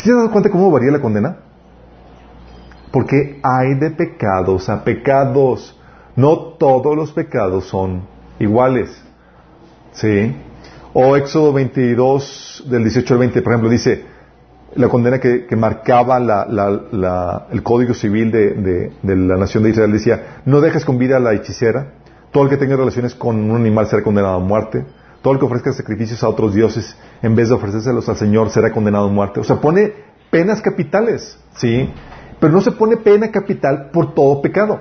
¿Te das cuenta cómo varía la condena? Porque hay de pecados a pecados. No todos los pecados son iguales. ¿Sí? O Éxodo 22, del 18 al 20, por ejemplo, dice, la condena que, marcaba el código civil de, la nación de Israel decía, no dejes con vida a la hechicera, todo el que tenga relaciones con un animal será condenado a muerte, todo el que ofrezca sacrificios a otros dioses en vez de ofrecérselos al Señor será condenado a muerte. O sea, pone penas capitales, ¿sí? Pero no se pone pena capital por todo pecado.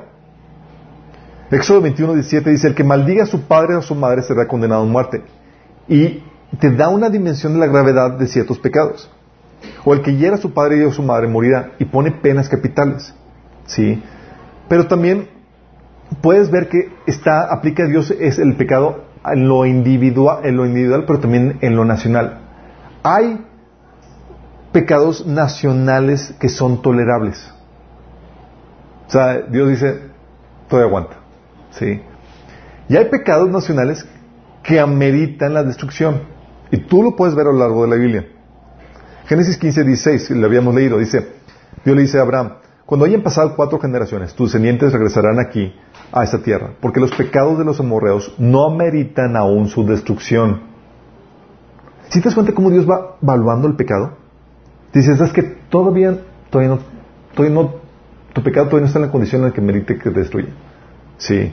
Éxodo 21, 17 dice, el que maldiga a su padre o a su madre será condenado a muerte. Y te da una dimensión de la gravedad de ciertos pecados. O el que hiera a su padre o a su madre morirá y pone penas capitales. ¿Sí? Pero también puedes ver que está, aplica a Dios es el pecado en lo individual, en lo individual, pero también en lo nacional. Hay pecados nacionales que son tolerables. O sea, Dios dice, todavía aguanta. ¿Sí? Y hay pecados nacionales que ameritan la destrucción. Y tú lo puedes ver a lo largo de la Biblia. Génesis 15, 16, lo habíamos leído, dice, Dios le dice a Abraham, cuando hayan pasado cuatro generaciones, tus descendientes regresarán aquí, a esta tierra, porque los pecados de los amorreos no ameritan aún su destrucción. Si te das cuenta cómo Dios va evaluando el pecado? Dices, es que todavía, todavía no, todavía no, tu pecado todavía no está en la condición en la que merite que te destruya. Sí.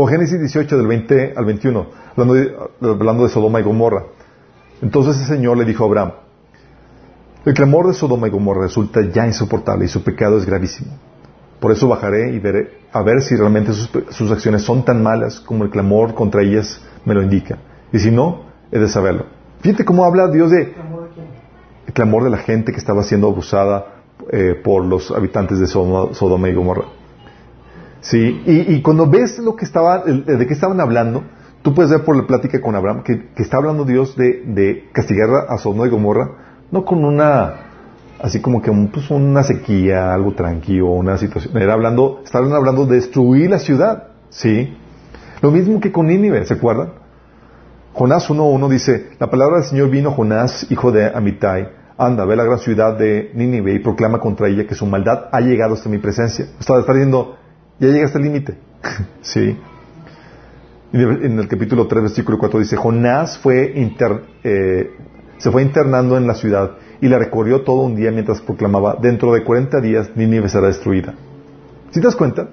O Génesis 18, del 20 al 21, hablando de, hablando de Sodoma y Gomorra. Entonces el Señor le dijo a Abraham, el clamor de Sodoma y Gomorra resulta ya insoportable y su pecado es gravísimo. Por eso bajaré y veré a ver si realmente sus, acciones son tan malas como el clamor contra ellas me lo indica. Y si no, he de saberlo. Fíjate cómo habla Dios de el clamor de la gente que estaba siendo abusada eh, por los habitantes de Sodoma, y Gomorra. Sí, y, cuando ves lo que estaba, de qué estaban hablando, tú puedes ver por la plática con Abraham que, está hablando Dios de, de castigar a Sodoma y Gomorra, no con una así como que pues, una sequía, algo tranquilo, una situación. Era hablando, estaban hablando de destruir la ciudad, ¿sí? Lo mismo que con Nínive, ¿se acuerdan? Jonás 1.1 dice, la palabra del Señor vino a Jonás, hijo de Amitai, anda, ve la gran ciudad de Nínive y proclama contra ella que su maldad ha llegado hasta mi presencia. Estaba está diciendo, ya llega hasta el límite, ¿sí? En el capítulo 3, versículo 4 dice, Jonás eh, se fue internando en la ciudad y la recorrió todo un día mientras proclamaba, dentro de 40 días Nínive será destruida. ¿Sí te das cuenta?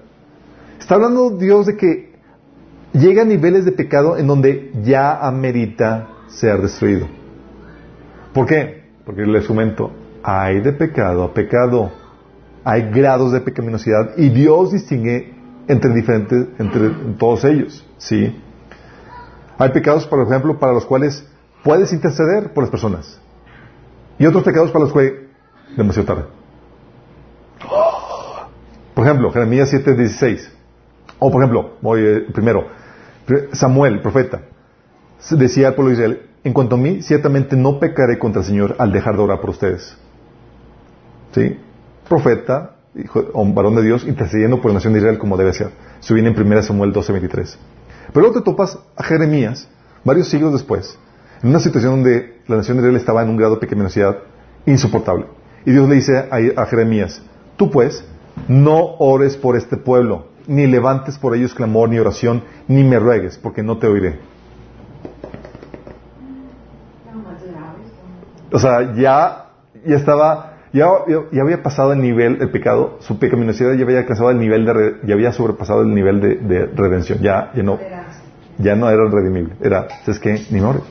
Está hablando Dios de que llega a niveles de pecado en donde ya amerita ser destruido. ¿Por qué? Porque les comento, hay de pecado a pecado, hay grados de pecaminosidad y Dios distingue entre diferentes, entre todos ellos, ¿sí? Hay pecados, por ejemplo, para los cuales puedes interceder por las personas. Y otros pecados para los que demasiado tarde. Por ejemplo, Jeremías 7:16. O por ejemplo, voy eh, primero, Samuel, profeta, decía al pueblo de Israel, en cuanto a mí, ciertamente no pecaré contra el Señor al dejar de orar por ustedes. ¿Sí? Profeta, hijo, varón de Dios, intercediendo por la nación de Israel como debe ser. Eso viene en 1 Samuel 12:23. Pero luego te topas a Jeremías, varios siglos después, en una situación donde la nación de Israel estaba en un grado de pecaminosidad insoportable. Y Dios le dice a, Jeremías, tú pues, no ores por este pueblo, ni levantes por ellos clamor ni oración, ni me ruegues, porque no te oiré. O sea, ya, ya estaba, ya, ya, había pasado el nivel, el pecado, su pecaminosidad ya había alcanzado el nivel de, ya había sobrepasado el nivel de, redención, ya, ya no, ya no era redimible, era, ¿sabes qué? Ni me ores.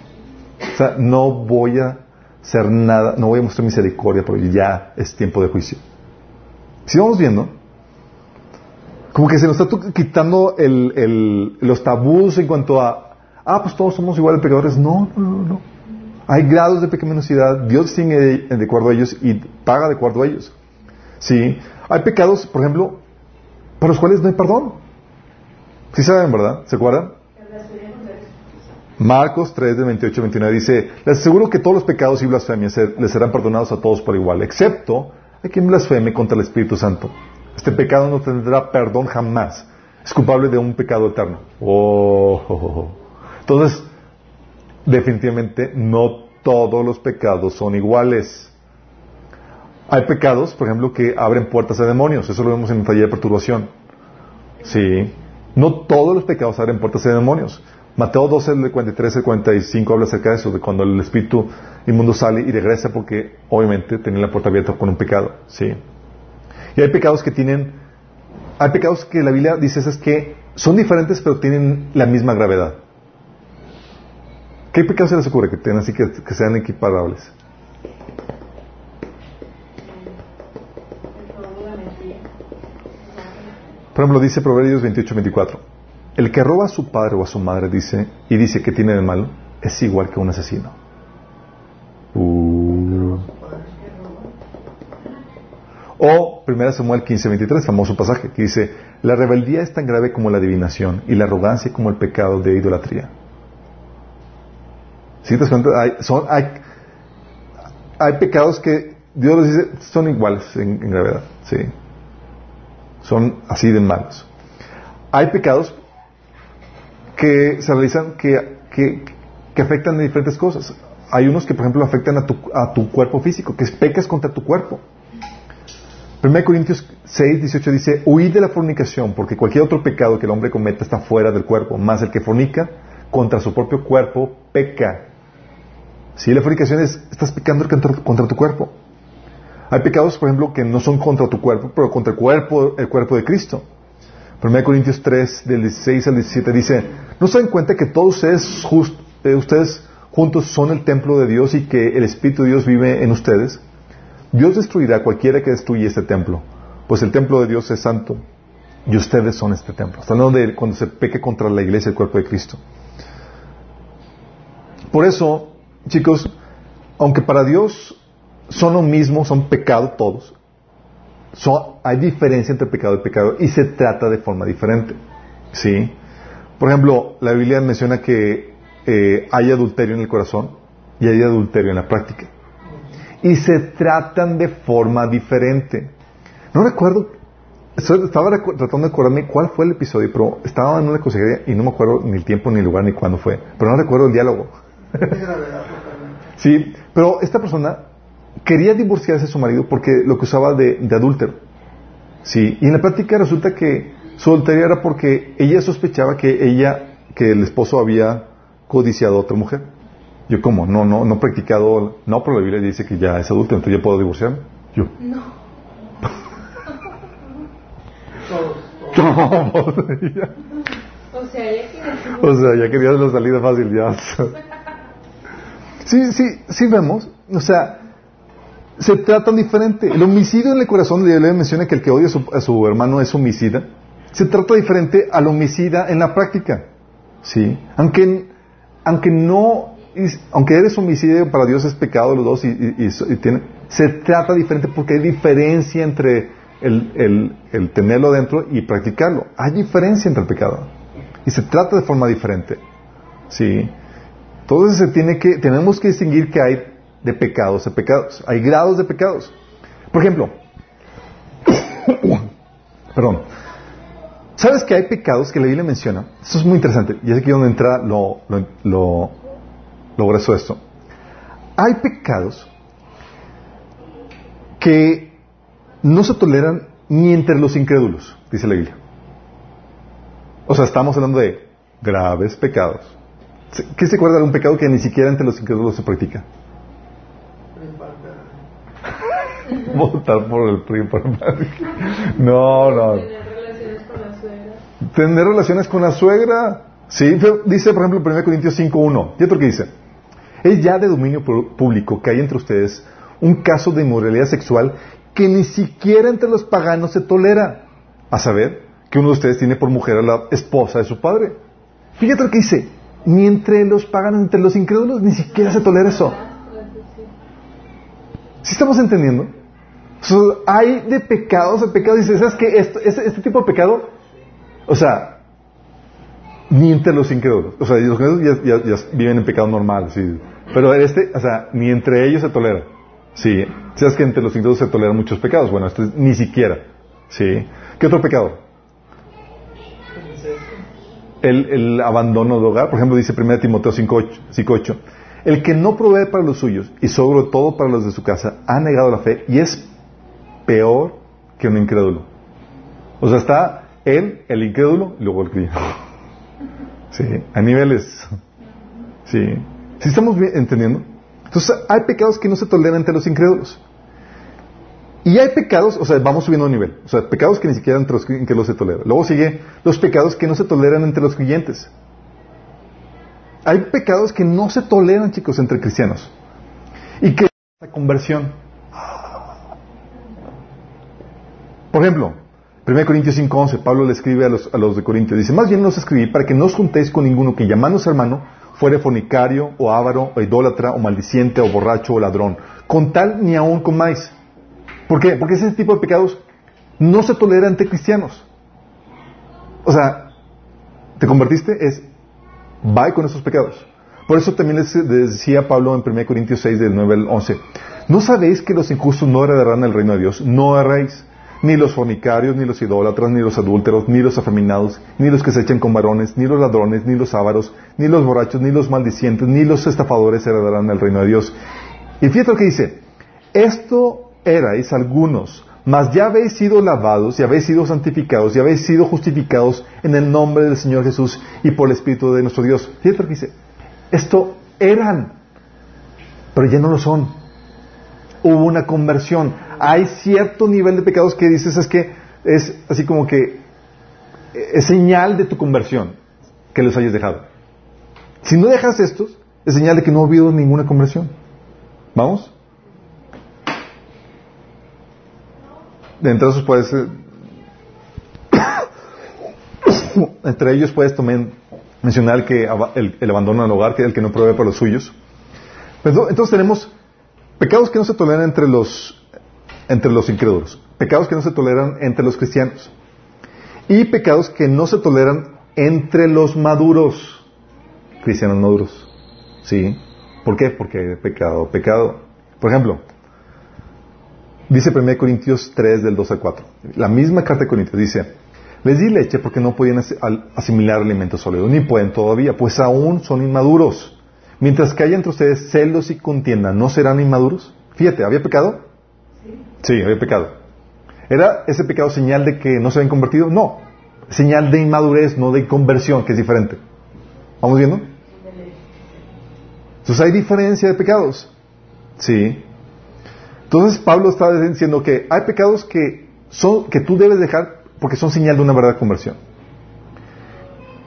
O sea, no voy a hacer nada, no voy a mostrar misericordia porque ya es tiempo de juicio. Si vamos viendo, como que se nos está quitando el, los tabús en cuanto a, ah, pues todos somos iguales pecadores. No, no, no. Hay grados de pecaminosidad, Dios sigue de acuerdo a ellos y paga de acuerdo a ellos. Sí, hay pecados, por ejemplo, para los cuales no hay perdón. ¿Sí saben, verdad? ¿Se acuerdan? Marcos 3, de 28 29 dice, les aseguro que todos los pecados y blasfemias les serán perdonados a todos por igual, excepto a quien blasfeme contra el Espíritu Santo. Este pecado no tendrá perdón jamás. Es culpable de un pecado eterno. Oh, oh, oh, oh. Entonces, definitivamente no todos los pecados son iguales. Hay pecados, por ejemplo, que abren puertas a demonios. Eso lo vemos en el taller de perturbación. Sí. No todos los pecados abren puertas a demonios. Mateo 12, del 43 al 45 habla acerca de eso, de cuando el espíritu inmundo sale y regresa porque obviamente tenía la puerta abierta con un pecado. ¿sí? Y hay pecados que tienen, hay pecados que la Biblia dice es que son diferentes pero tienen la misma gravedad. ¿Qué pecados se les ocurre que tengan así que, que sean equiparables? Por ejemplo, dice Proverbios 28, 24. El que roba a su padre o a su madre dice y dice que tiene de malo es igual que un asesino. Uh. O 1 Samuel 15, 23, famoso pasaje, que dice, la rebeldía es tan grave como la adivinación y la arrogancia como el pecado de idolatría. ¿Sí te cuenta? Hay, son, hay, hay pecados que Dios les dice son iguales en, gravedad. ¿sí? Son así de malos. Hay pecados que se realizan que, que, que afectan a diferentes cosas. Hay unos que, por ejemplo, afectan a tu, a tu cuerpo físico, que es pecas contra tu cuerpo. 1 Corintios 6, 18 dice, huid de la fornicación, porque cualquier otro pecado que el hombre cometa está fuera del cuerpo, más el que fornica contra su propio cuerpo peca. Si la fornicación es, estás pecando contra, tu cuerpo. Hay pecados, por ejemplo, que no son contra tu cuerpo, pero contra el cuerpo, el cuerpo de Cristo. 1 Corintios 3, del 16 al 17 dice, ¿no se dan cuenta que todos ustedes, eh, ustedes juntos son el templo de Dios y que el Espíritu de Dios vive en ustedes? Dios destruirá a cualquiera que destruya este templo, pues el templo de Dios es santo y ustedes son este templo. Está hablando de cuando se peque contra la iglesia, el cuerpo de Cristo. Por eso, chicos, aunque para Dios son lo mismo, son pecado todos, hay diferencia entre pecado y pecado y se trata de forma diferente. ¿Sí? Por ejemplo, la Biblia menciona que eh, hay adulterio en el corazón y hay adulterio en la práctica. Y se tratan de forma diferente. No recuerdo, estaba tratando de acordarme cuál fue el episodio, pero estaba en una consejería y no me acuerdo ni el tiempo, ni el lugar, ni cuándo fue. Pero no recuerdo el diálogo. Sí, pero esta persona quería divorciarse de su marido porque lo que usaba de, adúltero. Sí, y en la práctica resulta que su adulterio era porque ella sospechaba que ella, que el esposo había codiciado a otra mujer. Yo, como No, no, no he practicado. No, pero la Biblia dice que ya es adulto, entonces ya puedo divorciarme. Yo. No. o sea, ya quería. O sea, ya querías la salida fácil, ya. sí, sí, sí vemos. O sea, se tratan diferente. El homicidio en el corazón, la Biblia menciona que el que odia a su, hermano es homicida. Se trata diferente al homicida en la práctica. ¿Sí? Aunque, aunque no, aunque eres homicidio, para Dios es pecado los dos y, tiene, se trata diferente porque hay diferencia entre el, tenerlo dentro y practicarlo. Hay diferencia entre el pecado. Y se trata de forma diferente. ¿Sí? Entonces se tiene que, tenemos que distinguir que hay de pecados a pecados. Hay grados de pecados. Por ejemplo, perdón, ¿sabes que hay pecados que la Biblia menciona? Esto es muy interesante, y es aquí donde entra lo, lo, lo, grueso de esto. Hay pecados que no se toleran ni entre los incrédulos, dice la Biblia. O sea, estamos hablando de graves pecados. ¿Qué se acuerda de un pecado que ni siquiera entre los incrédulos se practica? votar por el PRI, por No, no. Tener relaciones con la suegra. Tener relaciones con la suegra. Sí, dice por ejemplo 1 Corintios 5.1. ¿Y otro que dice? Es ya de dominio público que hay entre ustedes un caso de inmoralidad sexual que ni siquiera entre los paganos se tolera. A saber, que uno de ustedes tiene por mujer a la esposa de su padre. Fíjate lo que dice. Ni entre los paganos, entre los incrédulos, ni siquiera se tolera eso. ¿Sí estamos entendiendo? hay de pecados, de pecados, dice, ¿sabes qué? Este, este, tipo de pecado, o sea, ni entre los incrédulos, o sea, los incrédulos ya, viven en pecado normal, sí, pero este, o sea, ni entre ellos se tolera, sí, sabes que entre los incrédulos se toleran muchos pecados, bueno, este ni siquiera, sí, ¿qué otro pecado? El, abandono de hogar, por ejemplo, dice 1 Timoteo 5.8, el que no provee para los suyos y sobre todo para los de su casa ha negado la fe y es peor que un incrédulo. O sea, está él, el incrédulo, y luego el creyente. Sí, a niveles. Sí. ¿Sí estamos entendiendo? Entonces, hay pecados que no se toleran entre los incrédulos. Y hay pecados, o sea, vamos subiendo a nivel. O sea, pecados que ni siquiera entre los incrédulos se toleran. Luego sigue los pecados que no se toleran entre los creyentes. Hay pecados que no se toleran, chicos, entre cristianos. Y que la conversión. Por ejemplo, 1 Corintios 5.11, Pablo le escribe a los, a los de Corintios, dice, más bien los escribí para que no os juntéis con ninguno que llamándose hermano fuere fornicario o ávaro o idólatra o maldiciente o borracho o ladrón. Con tal ni aún comáis. ¿Por qué? Porque ese tipo de pecados no se tolera entre cristianos. O sea, te convertiste, es, va con esos pecados. Por eso también les, decía Pablo en 1 Corintios 6, del 9 al 11, ¿no sabéis que los injustos no heredarán el reino de Dios? No erréis ni los fornicarios, ni los idólatras, ni los adúlteros, ni los afeminados, ni los que se echan con varones, ni los ladrones, ni los ávaros, ni los borrachos, ni los maldicientes, ni los estafadores heredarán el reino de Dios. Y fíjate lo que dice, esto erais algunos, mas ya habéis sido lavados, y habéis sido santificados, y habéis sido justificados en el nombre del Señor Jesús y por el Espíritu de nuestro Dios. Fíjate lo que dice, esto eran, pero ya no lo son. Hubo una conversión hay cierto nivel de pecados que dices es que es así como que es señal de tu conversión que los hayas dejado. Si no dejas estos, es señal de que no ha habido ninguna conversión. ¿Vamos? Entre esos puedes... entre ellos puedes también mencionar que el, abandono del hogar, que el que no provee para los suyos. Entonces tenemos pecados que no se toleran entre los entre los incrédulos, pecados que no se toleran entre los cristianos y pecados que no se toleran entre los maduros, cristianos maduros. ¿Sí? ¿Por qué? Porque pecado, pecado. Por ejemplo, dice 1 Corintios 3 del 2 al 4. La misma carta de Corintios dice, les di leche porque no podían asimilar alimentos sólidos, ni pueden todavía, pues aún son inmaduros. Mientras que haya entre ustedes celos y contienda, ¿no serán inmaduros? Fíjate, ¿había pecado? Sí, había pecado. ¿Era ese pecado señal de que no se habían convertido? No. Señal de inmadurez, no de conversión, que es diferente. ¿Vamos viendo? Entonces hay diferencia de pecados. Sí. Entonces Pablo está diciendo que hay pecados que, son, que tú debes dejar porque son señal de una verdadera conversión.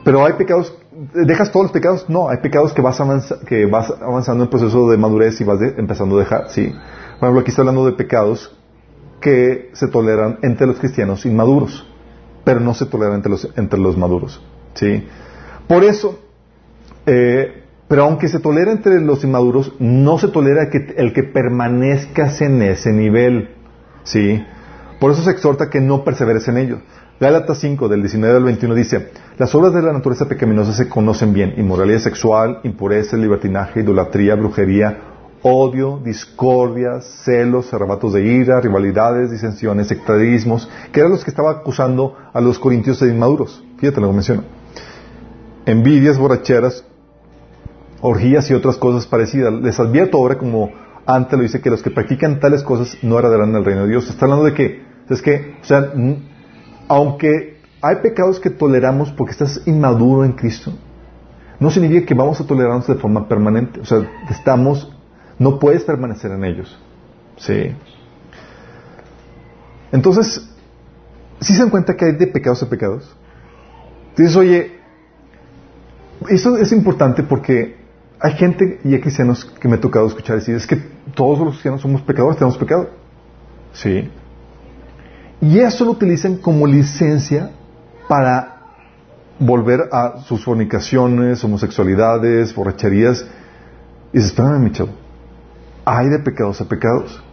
Pero hay pecados, ¿dejas todos los pecados? No, hay pecados que vas, que vas avanzando en el proceso de madurez y vas empezando a dejar, sí. Por ejemplo, aquí está hablando de pecados que se toleran entre los cristianos inmaduros, pero no se toleran entre los, entre los maduros. ¿sí? Por eso, eh, pero aunque se tolera entre los inmaduros, no se tolera que, el que permanezcas en ese nivel. ¿sí? Por eso se exhorta que no perseveres en ello. Gálatas 5, del 19 al 21 dice, las obras de la naturaleza pecaminosa se conocen bien, inmoralidad sexual, impureza, libertinaje, idolatría, brujería, odio, discordia, celos, arrebatos de ira, rivalidades, disensiones, sectarismos, que eran los que estaba acusando a los corintios de inmaduros. Fíjate lo que menciona. Envidias, borracheras, orgías y otras cosas parecidas. Les advierto ahora, como antes lo dice, que los que practican tales cosas no heredarán el reino de Dios. Está hablando de que, es que, o sea, aunque hay pecados que toleramos porque estás inmaduro en Cristo, no significa que vamos a tolerarnos de forma permanente. O sea, estamos no puedes permanecer en ellos. ¿Sí? Entonces, si se dan cuenta que hay de pecados a pecados? Dices, oye, eso es importante porque hay gente y hay cristianos que me ha tocado escuchar decir, es que todos los cristianos somos pecadores, tenemos pecado. Sí. Y eso lo utilizan como licencia para volver a sus fornicaciones, homosexualidades, borracherías. Y dices, espérame, mi chavo hay de pecados a pecados.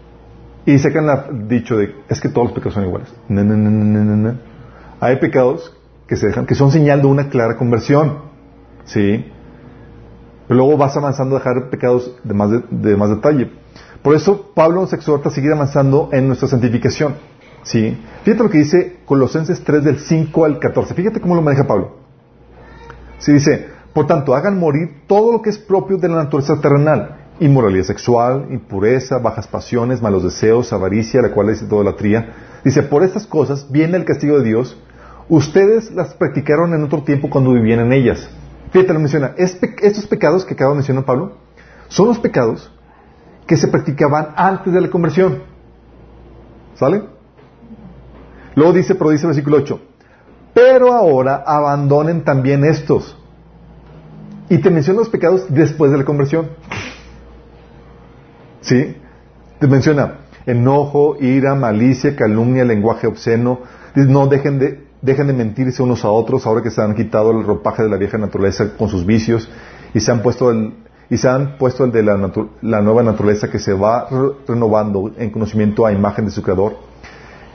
Y sacan el dicho de, es que todos los pecados son iguales. No, no, no, no, no, Hay pecados que se dejan, que son señal de una clara conversión. ¿Sí? Pero luego vas avanzando a dejar pecados de más, de, más detalle. Por eso Pablo nos exhorta a seguir avanzando en nuestra santificación. ¿Sí? Fíjate lo que dice Colosenses 3 del 5 al 14. Fíjate cómo lo maneja Pablo. Sí, dice, por tanto, hagan morir todo lo que es propio de la naturaleza terrenal inmoralidad sexual, impureza, bajas pasiones, malos deseos, avaricia, la cual es idolatría. Dice, por estas cosas viene el castigo de Dios. Ustedes las practicaron en otro tiempo cuando vivían en ellas. Fíjate, lo menciona. estos pecados que acaba de mencionar Pablo son los pecados que se practicaban antes de la conversión. ¿Sale? Luego dice, pero dice el versículo 8, pero ahora abandonen también estos. Y te menciona los pecados después de la conversión. ¿Sí? Te menciona, enojo, ira, malicia, calumnia, lenguaje obsceno. No dejen de, dejen de mentirse unos a otros ahora que se han quitado el ropaje de la vieja naturaleza con sus vicios y se han puesto el, y se han puesto el de la, la nueva naturaleza que se va renovando en conocimiento a imagen de su creador.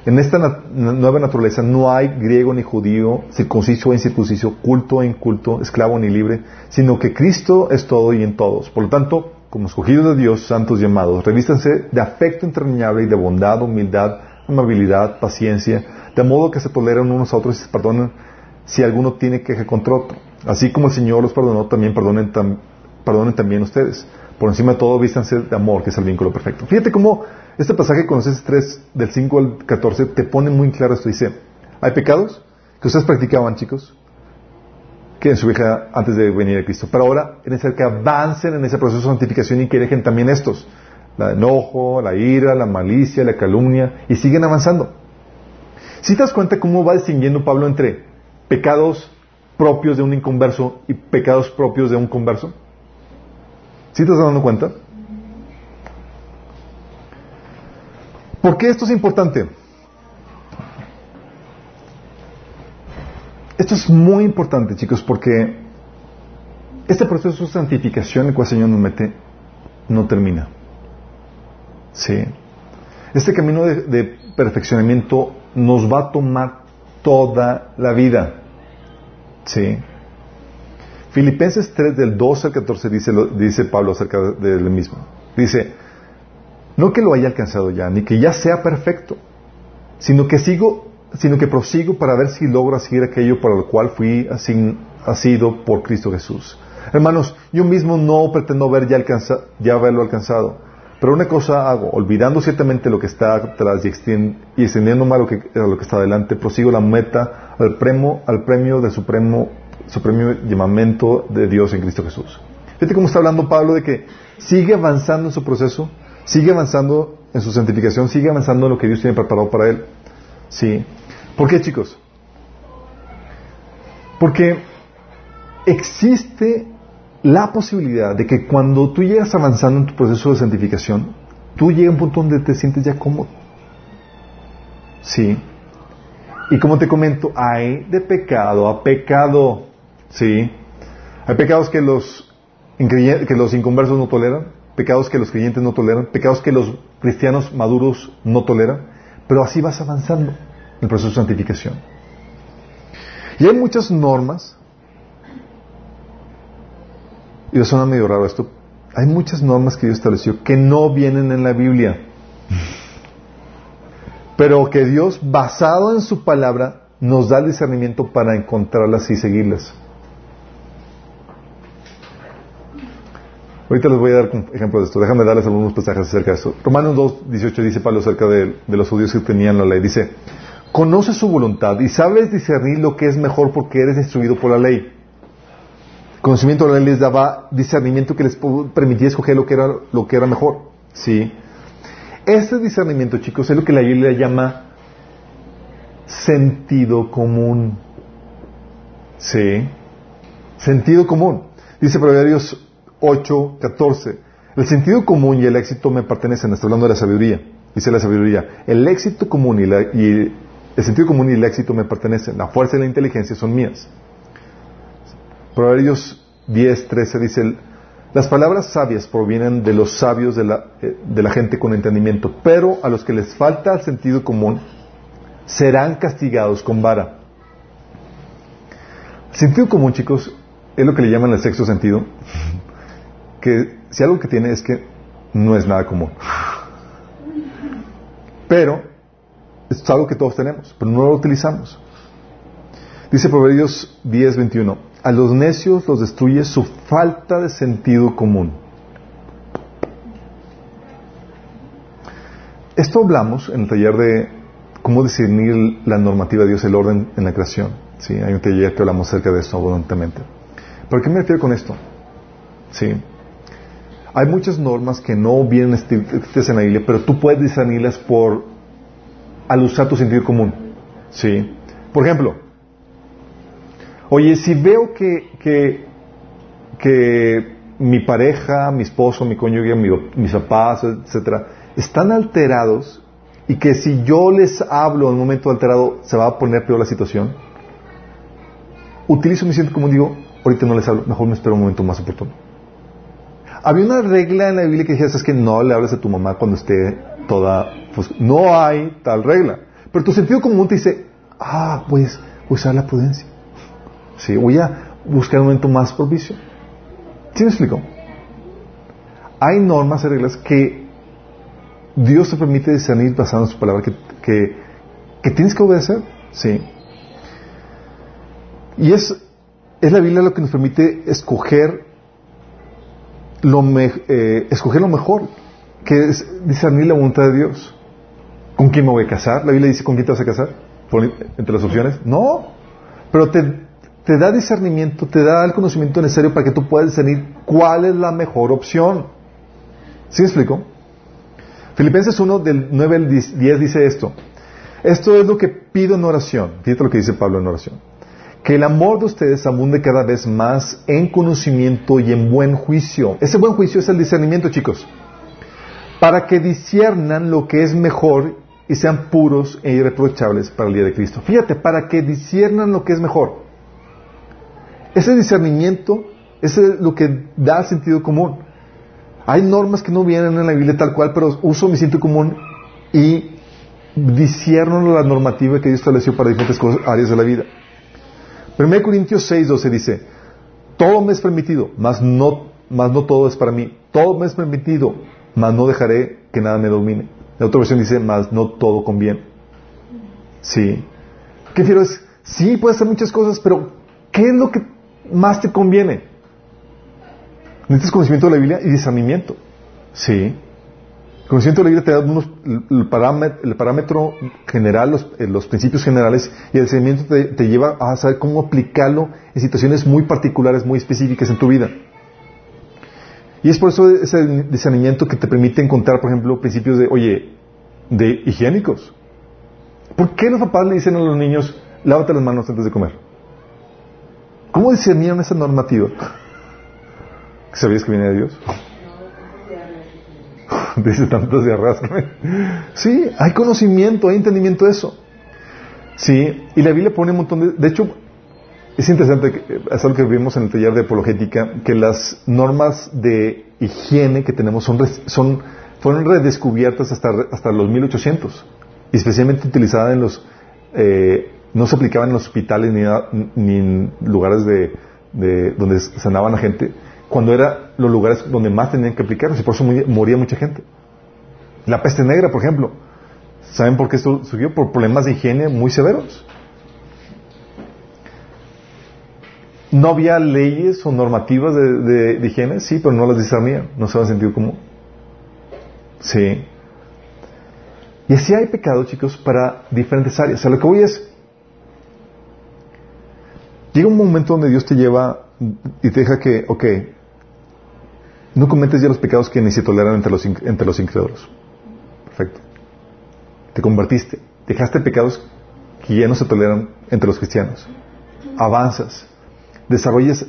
En esta nueva naturaleza no hay griego ni judío, circunciso o incircunciso, culto o inculto, esclavo ni libre, sino que Cristo es todo y en todos. Por lo tanto, como escogidos de Dios, santos llamados, revístanse de afecto entrañable y de bondad, humildad, amabilidad, paciencia, de modo que se toleran unos a otros y se perdonen si alguno tiene queja contra otro. Así como el Señor los perdonó, también perdonen, también ustedes. Por encima de todo, vístanse de amor, que es el vínculo perfecto. Fíjate cómo este pasaje con los 3 del 5 al 14 te pone muy claro esto. Dice, hay pecados que ustedes practicaban, chicos, que en su vida antes de venir a Cristo. Pero ahora es necesario que avancen en ese proceso de santificación y que dejen también estos. La enojo, la ira, la malicia, la calumnia, y siguen avanzando. Si te das cuenta cómo va distinguiendo Pablo entre pecados propios de un inconverso y pecados propios de un converso? ¿Sí te estás dando cuenta? ¿Por qué esto es importante? Esto es muy importante, chicos, porque este proceso de santificación en el cual el Señor nos mete no termina. Sí. Este camino de, perfeccionamiento nos va a tomar toda la vida. Sí. Filipenses 3 del 12 al 14 dice, dice Pablo acerca de él mismo. Dice, no que lo haya alcanzado ya, ni que ya sea perfecto, sino que sigo sino que prosigo para ver si logro seguir aquello para lo cual fui asido por Cristo Jesús. Hermanos, yo mismo no pretendo ver ya, alcanza, ya haberlo alcanzado, pero una cosa hago, olvidando ciertamente lo que está atrás y, extendiéndome a lo, que, lo que está adelante, prosigo la meta al premio, al premio del supremo, supremo llamamiento de Dios en Cristo Jesús. Fíjate cómo está hablando Pablo de que sigue avanzando en su proceso, sigue avanzando en su santificación, sigue avanzando en lo que Dios tiene preparado para él. Sí. ¿Por qué, chicos? Porque existe la posibilidad de que cuando tú llegas avanzando en tu proceso de santificación, tú llegas a un punto donde te sientes ya cómodo. ¿Sí? Y como te comento, hay de pecado a pecado. ¿Sí? Hay pecados que los, que los inconversos no toleran, pecados que los creyentes no toleran, pecados que los cristianos maduros no toleran, pero así vas avanzando el proceso de santificación. Y hay muchas normas, y suena medio raro esto, hay muchas normas que Dios estableció que no vienen en la Biblia, pero que Dios, basado en su palabra, nos da el discernimiento para encontrarlas y seguirlas. Ahorita les voy a dar ejemplos de esto. Déjame darles algunos pasajes acerca de esto. Romanos 2, 18 dice Pablo acerca de, los judíos que tenían la ley. Dice, conoces su voluntad y sabes discernir lo que es mejor porque eres instruido por la ley. Conocimiento de la ley les daba discernimiento que les permitía escoger lo que era, lo que era mejor. ¿Sí? Este discernimiento, chicos, es lo que la Biblia llama sentido común. ¿Sí? Sentido común. Dice Proverbios 8, 14. El sentido común y el éxito me pertenecen. Está hablando de la sabiduría. Dice la sabiduría. El éxito común y, la, y el sentido común y el éxito me pertenecen. La fuerza y la inteligencia son mías. Proverbios 10, 13 dice, las palabras sabias provienen de los sabios de la, eh, de la gente con entendimiento, pero a los que les falta el sentido común serán castigados con vara. Sentido común, chicos, es lo que le llaman el sexto sentido, que si algo que tiene es que no es nada común. Pero es algo que todos tenemos, pero no lo utilizamos. Dice Proverbios 10, 21. A los necios los destruye su falta de sentido común. Esto hablamos en el taller de cómo discernir la normativa de Dios, el orden en la creación. ¿Sí? Hay un taller que hablamos acerca de esto abundantemente. ¿Pero qué me refiero con esto? ¿Sí? Hay muchas normas que no vienen escritas en la Biblia, pero tú puedes discernirlas por al usar tu sentido común. ¿Sí? Por ejemplo, oye, si veo que, que, mi pareja, mi esposo, mi cónyuge, mis papás, etcétera, están alterados y que si yo les hablo en un momento alterado se va a poner peor la situación, utilizo mi siento como digo, ahorita no les hablo, mejor me espero un momento más oportuno. Había una regla en la Biblia que decía, es que no le hables a tu mamá cuando esté toda... Pues, no hay tal regla. Pero tu sentido común te dice, ah, pues usar la prudencia. Sí, voy a buscar un momento más propicio. ¿Sí me explico? Hay normas y reglas que Dios te permite discernir basado en su palabra que, que, tienes que obedecer. Sí. Y es, es la Biblia lo que nos permite escoger lo, eh, escoger lo mejor, que es discernir la voluntad de Dios. ¿Con quién me voy a casar? La Biblia dice, ¿con quién te vas a casar? entre las opciones. No, pero te, te da discernimiento, te da el conocimiento necesario para que tú puedas discernir cuál es la mejor opción. ¿Sí me explico? Filipenses 1 del 9 al 10 dice esto. Esto es lo que pido en oración. Fíjate lo que dice Pablo en oración. Que el amor de ustedes abunde cada vez más en conocimiento y en buen juicio. Ese buen juicio es el discernimiento, chicos. Para que disciernan lo que es mejor y sean puros e irreprochables para el día de Cristo. Fíjate, para que disciernan lo que es mejor. Ese discernimiento es lo que da sentido común. Hay normas que no vienen en la Biblia tal cual, pero uso mi sentido común y discierno la normativa que Dios estableció para diferentes áreas de la vida. 1 Corintios 6, 12 dice, todo me es permitido, mas no, mas no todo es para mí. Todo me es permitido, mas no dejaré que nada me domine. La otra versión dice, más no todo conviene. Sí. ¿Qué quiero es? Sí, puede ser muchas cosas, pero ¿qué es lo que más te conviene? Necesitas conocimiento de la Biblia y discernimiento. Sí. El conocimiento de la Biblia te da el, parámetro, general, eh, los, principios generales, y el discernimiento te, te lleva a saber cómo aplicarlo en situaciones muy particulares, muy específicas en tu vida. Y es por eso ese discernimiento que te permite encontrar, por ejemplo, principios de, oye, de higiénicos. ¿Por qué los papás le dicen a los niños, lávate las manos antes de comer? ¿Cómo discernieron esa normativa? ¿Sabías que viene de Dios? Dice tantos de Sí, hay conocimiento, hay entendimiento de eso. Sí, y la Biblia pone un montón de... De hecho, es interesante, es algo que vimos en el taller de apologética, que las normas de higiene que tenemos son, son fueron redescubiertas hasta, hasta los 1800, y especialmente utilizadas en los, eh, no se aplicaban en hospitales ni, ni en lugares de, de, donde sanaban a gente, cuando eran los lugares donde más tenían que aplicarlos, y por eso moría mucha gente. La peste negra, por ejemplo. ¿Saben por qué esto surgió? Por problemas de higiene muy severos. No había leyes o normativas de, higiene, sí, pero no las discernían, no se han sentido común. Sí. Y así hay pecado, chicos, para diferentes áreas. O sea, lo que voy es, llega un momento donde Dios te lleva y te deja que, ok, no cometes ya los pecados que ni se toleran entre los, entre los incrédulos. Perfecto. Te convertiste, dejaste pecados que ya no se toleran entre los cristianos. Avanzas desarrolles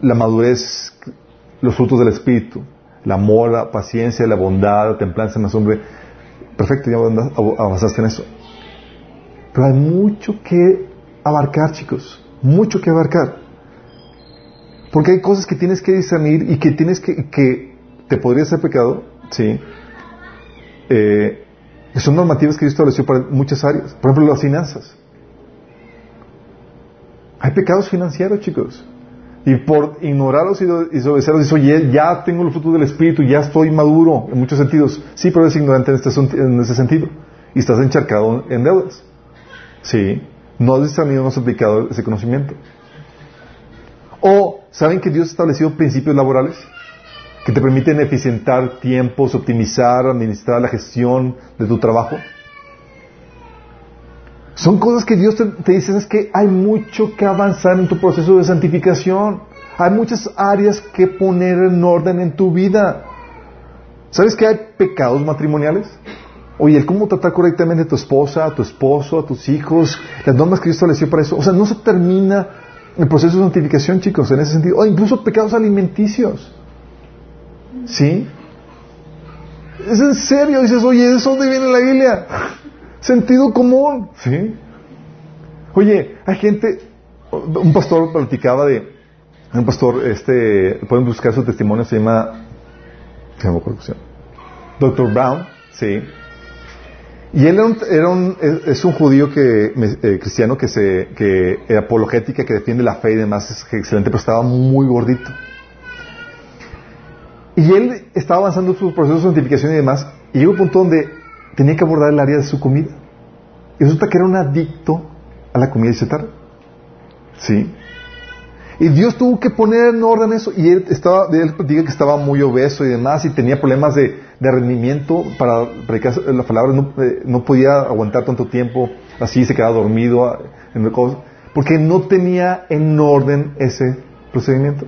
la madurez, los frutos del Espíritu, la amor, la paciencia, la bondad, la templanza, la hombre. Perfecto, ya avanzaste en eso. Pero hay mucho que abarcar, chicos. Mucho que abarcar. Porque hay cosas que tienes que discernir y que tienes que, que te podría ser pecado, ¿sí? Eh, son normativas que Dios estableció para muchas áreas. Por ejemplo, las finanzas. Hay pecados financieros, chicos. Y por ignorarlos y desobedecerlos, ya tengo los frutos del Espíritu, ya estoy maduro en muchos sentidos. Sí, pero eres ignorante en, este, en ese sentido. Y estás encharcado en deudas. Sí. No has discernido, no has aplicado ese conocimiento. O, ¿saben que Dios ha establecido principios laborales? Que te permiten eficientar tiempos, optimizar, administrar la gestión de tu trabajo. Son cosas que Dios te, dice, es que hay mucho que avanzar en tu proceso de santificación. Hay muchas áreas que poner en orden en tu vida. ¿Sabes que hay pecados matrimoniales? Oye, el cómo tratar correctamente a tu esposa, a tu esposo, a tus hijos, las normas que Dios estableció para eso. O sea, no se termina el proceso de santificación, chicos, en ese sentido. O incluso pecados alimenticios. ¿Sí? Es en serio, dices, oye, ¿eso dónde viene la Biblia? Sentido común, ¿sí? Oye, hay gente, un pastor platicaba de, un pastor, este, pueden buscar su testimonio, se llama, se llama Dr. Brown, ¿sí? Y él era un, es, un judío que, eh, cristiano que se, que apologética, que defiende la fe y demás, es excelente, pero estaba muy gordito. Y él estaba avanzando su proceso de santificación y demás, y llegó un punto donde tenía que abordar el área de su comida. Y resulta que era un adicto a la comida y chatarra. ¿Sí? Y Dios tuvo que poner en orden eso. Y él estaba, él diga que estaba muy obeso y demás, y tenía problemas de, rendimiento para predicar la palabra. No, eh, no, podía aguantar tanto tiempo así, se quedaba dormido ah, en porque no tenía en orden ese procedimiento.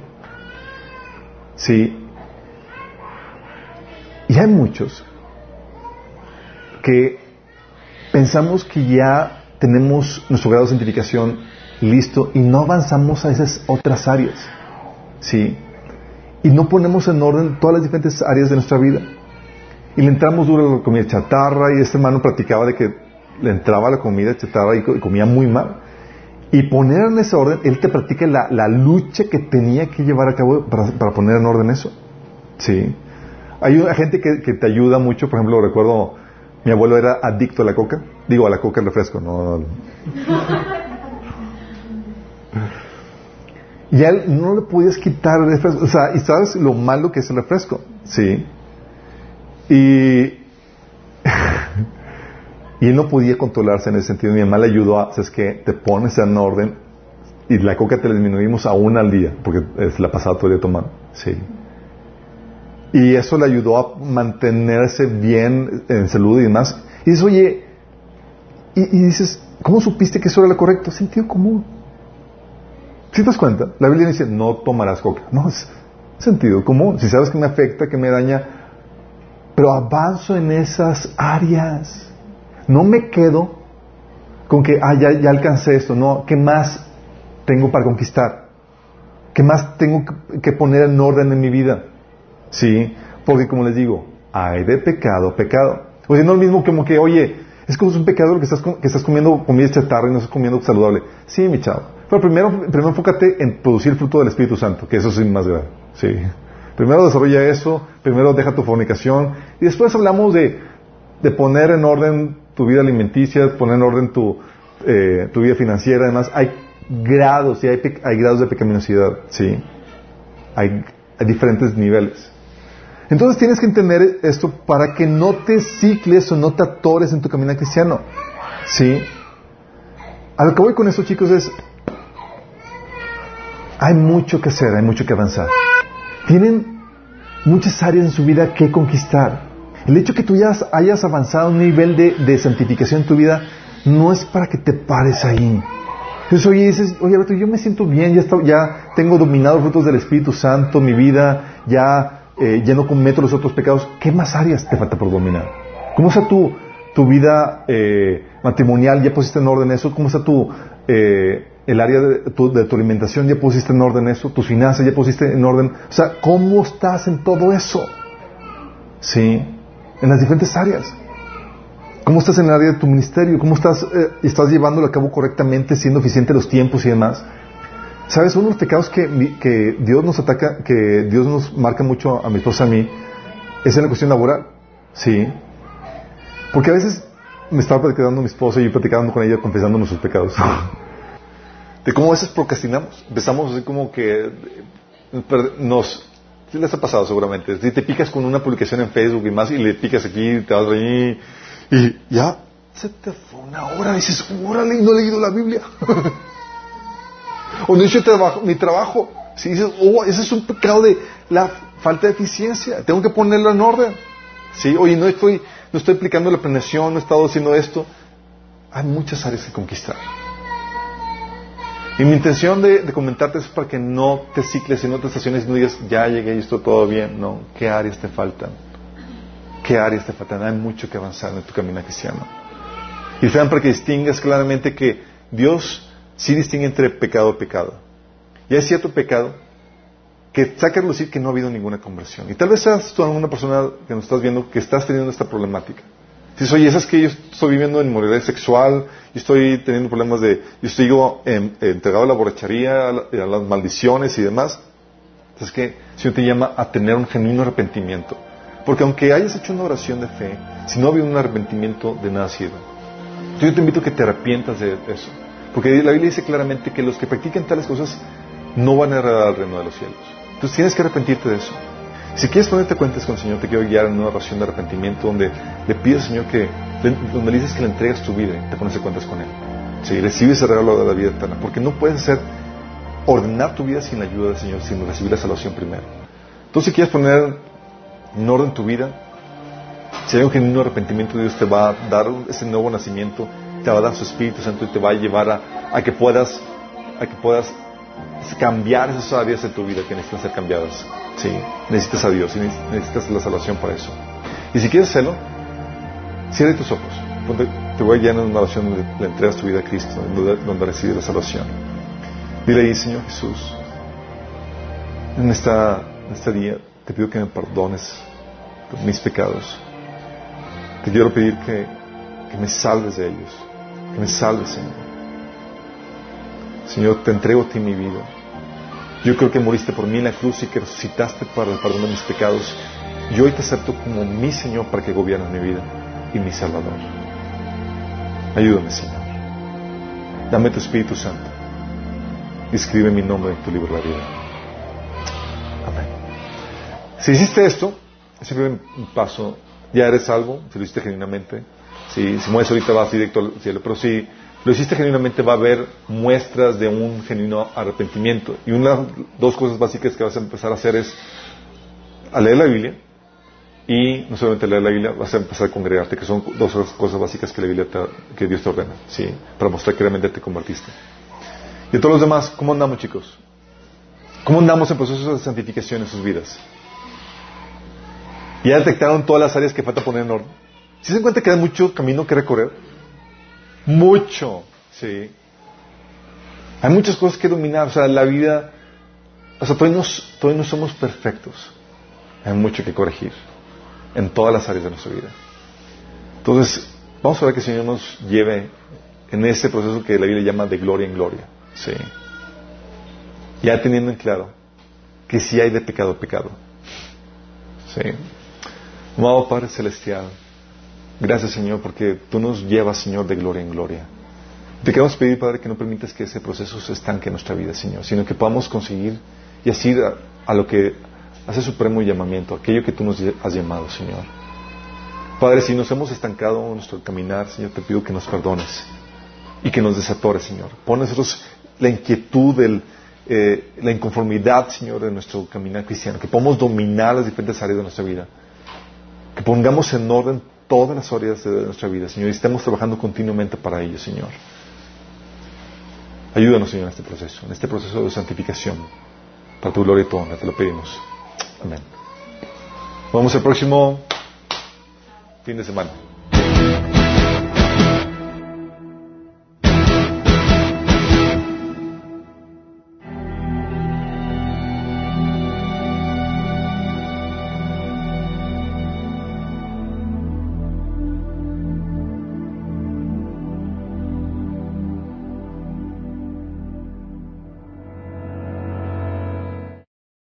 Sí, y hay muchos que pensamos que ya tenemos nuestro grado de santificación listo y no avanzamos a esas otras áreas. ¿Sí? Y no ponemos en orden todas las diferentes áreas de nuestra vida. Y le entramos duro a la comida chatarra y este hermano practicaba de que le entraba la comida chatarra y comía muy mal. Y poner en ese orden, él te practica la, lucha que tenía que llevar a cabo para, para poner en orden eso. ¿Sí? Hay una gente que, te ayuda mucho, por ejemplo, recuerdo, mi abuelo era adicto a la coca, digo a la coca el refresco, no. y a él no le podías quitar el refresco, o sea, y sabes lo malo que es el refresco, sí. Y, y él no podía controlarse en ese sentido. Mi mamá le ayudó a, ¿sabes que Te pones en orden y la coca te la disminuimos a una al día, porque es la pasada todo el día tomando, sí. Y eso le ayudó a mantenerse bien en salud y demás. Y dices, oye, y, dices, ¿cómo supiste que eso era lo correcto? Sentido común. Si te das cuenta, la Biblia dice, no tomarás coca. No, es sentido común. Si sabes que me afecta, que me daña, pero avanzo en esas áreas. No me quedo con que, ah, ya, ya alcancé esto. No, ¿qué más tengo para conquistar? ¿Qué más tengo que poner en orden en mi vida? Sí, porque como les digo, hay de pecado, pecado. O sea, no es lo mismo como que, oye, es como es un pecado que estás, que estás comiendo comida chatarra y no estás comiendo saludable. Sí, mi chavo. Pero primero, primero enfócate en producir fruto del Espíritu Santo, que eso es más grave. Sí. Primero desarrolla eso, primero deja tu fornicación y después hablamos de, de poner en orden tu vida alimenticia, poner en orden tu, eh, tu vida financiera. Además, hay grados, y hay, hay grados de pecaminosidad. Sí. Hay, hay diferentes niveles. Entonces tienes que entender esto para que no te cicles o no te atores en tu camino cristiano. ¿Sí? A lo que voy con eso, chicos, es, hay mucho que hacer, hay mucho que avanzar. Tienen muchas áreas en su vida que conquistar. El hecho que tú ya hayas avanzado un nivel de, santificación en tu vida no es para que te pares ahí. Entonces, oye, dices, oye, yo me siento bien, ya, ya tengo dominado frutos del Espíritu Santo, mi vida, ya eh, ya no cometo los otros pecados, ¿qué más áreas te falta por dominar? ¿Cómo está tu, tu vida eh, matrimonial? ¿Ya pusiste en orden eso? ¿Cómo está tu, eh, el área de tu, de tu, alimentación? ¿Ya pusiste en orden eso? ¿Tus finanzas ya pusiste en orden? O sea, ¿cómo estás en todo eso? ¿Sí? En las diferentes áreas. ¿Cómo estás en el área de tu ministerio? ¿Cómo estás, eh, estás llevándolo a cabo correctamente, siendo eficiente los tiempos y demás? ¿Sabes? Uno de los pecados que, que, Dios nos ataca, que Dios nos marca mucho a mi esposa y a mí, es en la cuestión laboral. Sí. Porque a veces me estaba platicando mi esposa y yo platicando con ella, confesando nuestros pecados. de cómo a veces procrastinamos. Empezamos así como que nos... Sí les ha pasado seguramente. Si te picas con una publicación en Facebook y más y le picas aquí, te vas ahí y ya se te fue una hora y dices, órale, no he leído la Biblia. O no hice trabajo, mi trabajo. Si dices, oh, ese es un pecado de la falta de eficiencia, tengo que ponerlo en orden. Sí, oye, no estoy, no estoy aplicando la planeación, no he estado haciendo esto. Hay muchas áreas que conquistar. Y mi intención de, comentarte es para que no te cicles y no te estaciones y no digas, ya llegué y esto todo bien. No, ¿qué áreas te faltan? ¿Qué áreas te faltan? Hay mucho que avanzar en tu camino cristiano. Y vean para que distingas claramente que Dios sí distingue entre pecado y pecado. Y hay cierto pecado que saque a lucir que no ha habido ninguna conversión. Y tal vez seas tú una persona que nos estás viendo que estás teniendo esta problemática. Dices, oye, es que yo estoy viviendo en inmoralidad sexual, yo estoy teniendo problemas de, yo estoy entregado a la borrachería, a, las maldiciones y demás. Entonces que el Señor te llama a tener un genuino arrepentimiento. Porque aunque hayas hecho una oración de fe, si no ha habido un arrepentimiento, de nada sirve. Entonces yo te invito a que te arrepientas de eso. Porque la Biblia dice claramente que los que practican tales cosas no van a heredar al reino de los cielos. Entonces tienes que arrepentirte de eso. Si quieres ponerte cuentas con el Señor, te quiero guiar en una oración de arrepentimiento donde le pides al Señor que, donde le dices que le entregas tu vida y te pones de cuentas con Él. Si recibes el regalo de la vida eterna, porque no puedes hacer, ordenar tu vida sin la ayuda del Señor, sin recibir la salvación primero. Entonces, si quieres poner en orden tu vida, si hay un genuino arrepentimiento, Dios te va a dar ese nuevo nacimiento, te va a dar su Espíritu Santo y te va a llevar a, a que puedas, a que puedas cambiar esas áreas de tu vida que necesitan ser cambiadas. Sí, necesitas a Dios y necesitas la salvación para eso. Y si quieres hacerlo, cierre tus ojos. te voy a llenar una oración donde le entregas tu vida a Cristo, donde, recibes la salvación. Dile ahí, Señor Jesús, en, esta, en este día te pido que me perdones por mis pecados. Te quiero pedir que, que me salves de ellos, que me salves, Señor. Señor, te entrego a ti mi vida. Yo creo que moriste por mí en la cruz y que resucitaste para el perdón de mis pecados. Y hoy te acepto como mi Señor para que gobiernes mi vida y mi Salvador. Ayúdame, Señor. Dame tu Espíritu Santo. Escribe mi nombre en tu libro de la vida. Amén. Si hiciste esto, ese primer paso, ya eres salvo, si lo hiciste genuinamente. Si, si mueres ahorita vas directo al cielo. Pero si lo hiciste genuinamente, va a haber muestras de un genuino arrepentimiento. Y una, dos cosas básicas que vas a empezar a hacer es a leer la Biblia y no solamente leer la Biblia, vas a empezar a congregarte, que son dos cosas básicas que la Biblia que Dios te ordena, ¿sí? Para mostrar que realmente te convertiste. Y todos los demás, ¿cómo andamos, chicos? ¿Cómo andamos en procesos de santificación en sus vidas? ¿Ya detectaron todas las áreas que falta poner en orden? ¿Si se cuenta que hay mucho camino que recorrer? Mucho, sí. Hay muchas cosas que dominar, o sea, la vida, o sea, todavía no, no somos perfectos. Hay mucho que corregir en todas las áreas de nuestra vida. Entonces, vamos a ver que el Señor nos lleve en ese proceso que la Biblia llama de gloria en gloria. Sí. Ya teniendo en claro que si hay de pecado, pecado. Sí. Amado Padre Celestial, Gracias, Señor, porque tú nos llevas, Señor, de gloria en gloria. Te queremos pedir, Padre, que no permitas que ese proceso se estanque en nuestra vida, Señor, sino que podamos conseguir y así a, lo que hace supremo llamamiento, aquello que tú nos has llamado, Señor. Padre, si nos hemos estancado en nuestro caminar, Señor, te pido que nos perdones y que nos desatores, Señor. Pon nosotros la inquietud, eh, la inconformidad, Señor, de nuestro caminar cristiano, que podamos dominar las diferentes áreas de nuestra vida, que pongamos en orden todas las áreas de nuestra vida, Señor, y estamos trabajando continuamente para ello, Señor. Ayúdanos, Señor, en este proceso, en este proceso de santificación, para tu gloria y tu honra, te lo pedimos. Amén. Vamos al próximo fin de semana.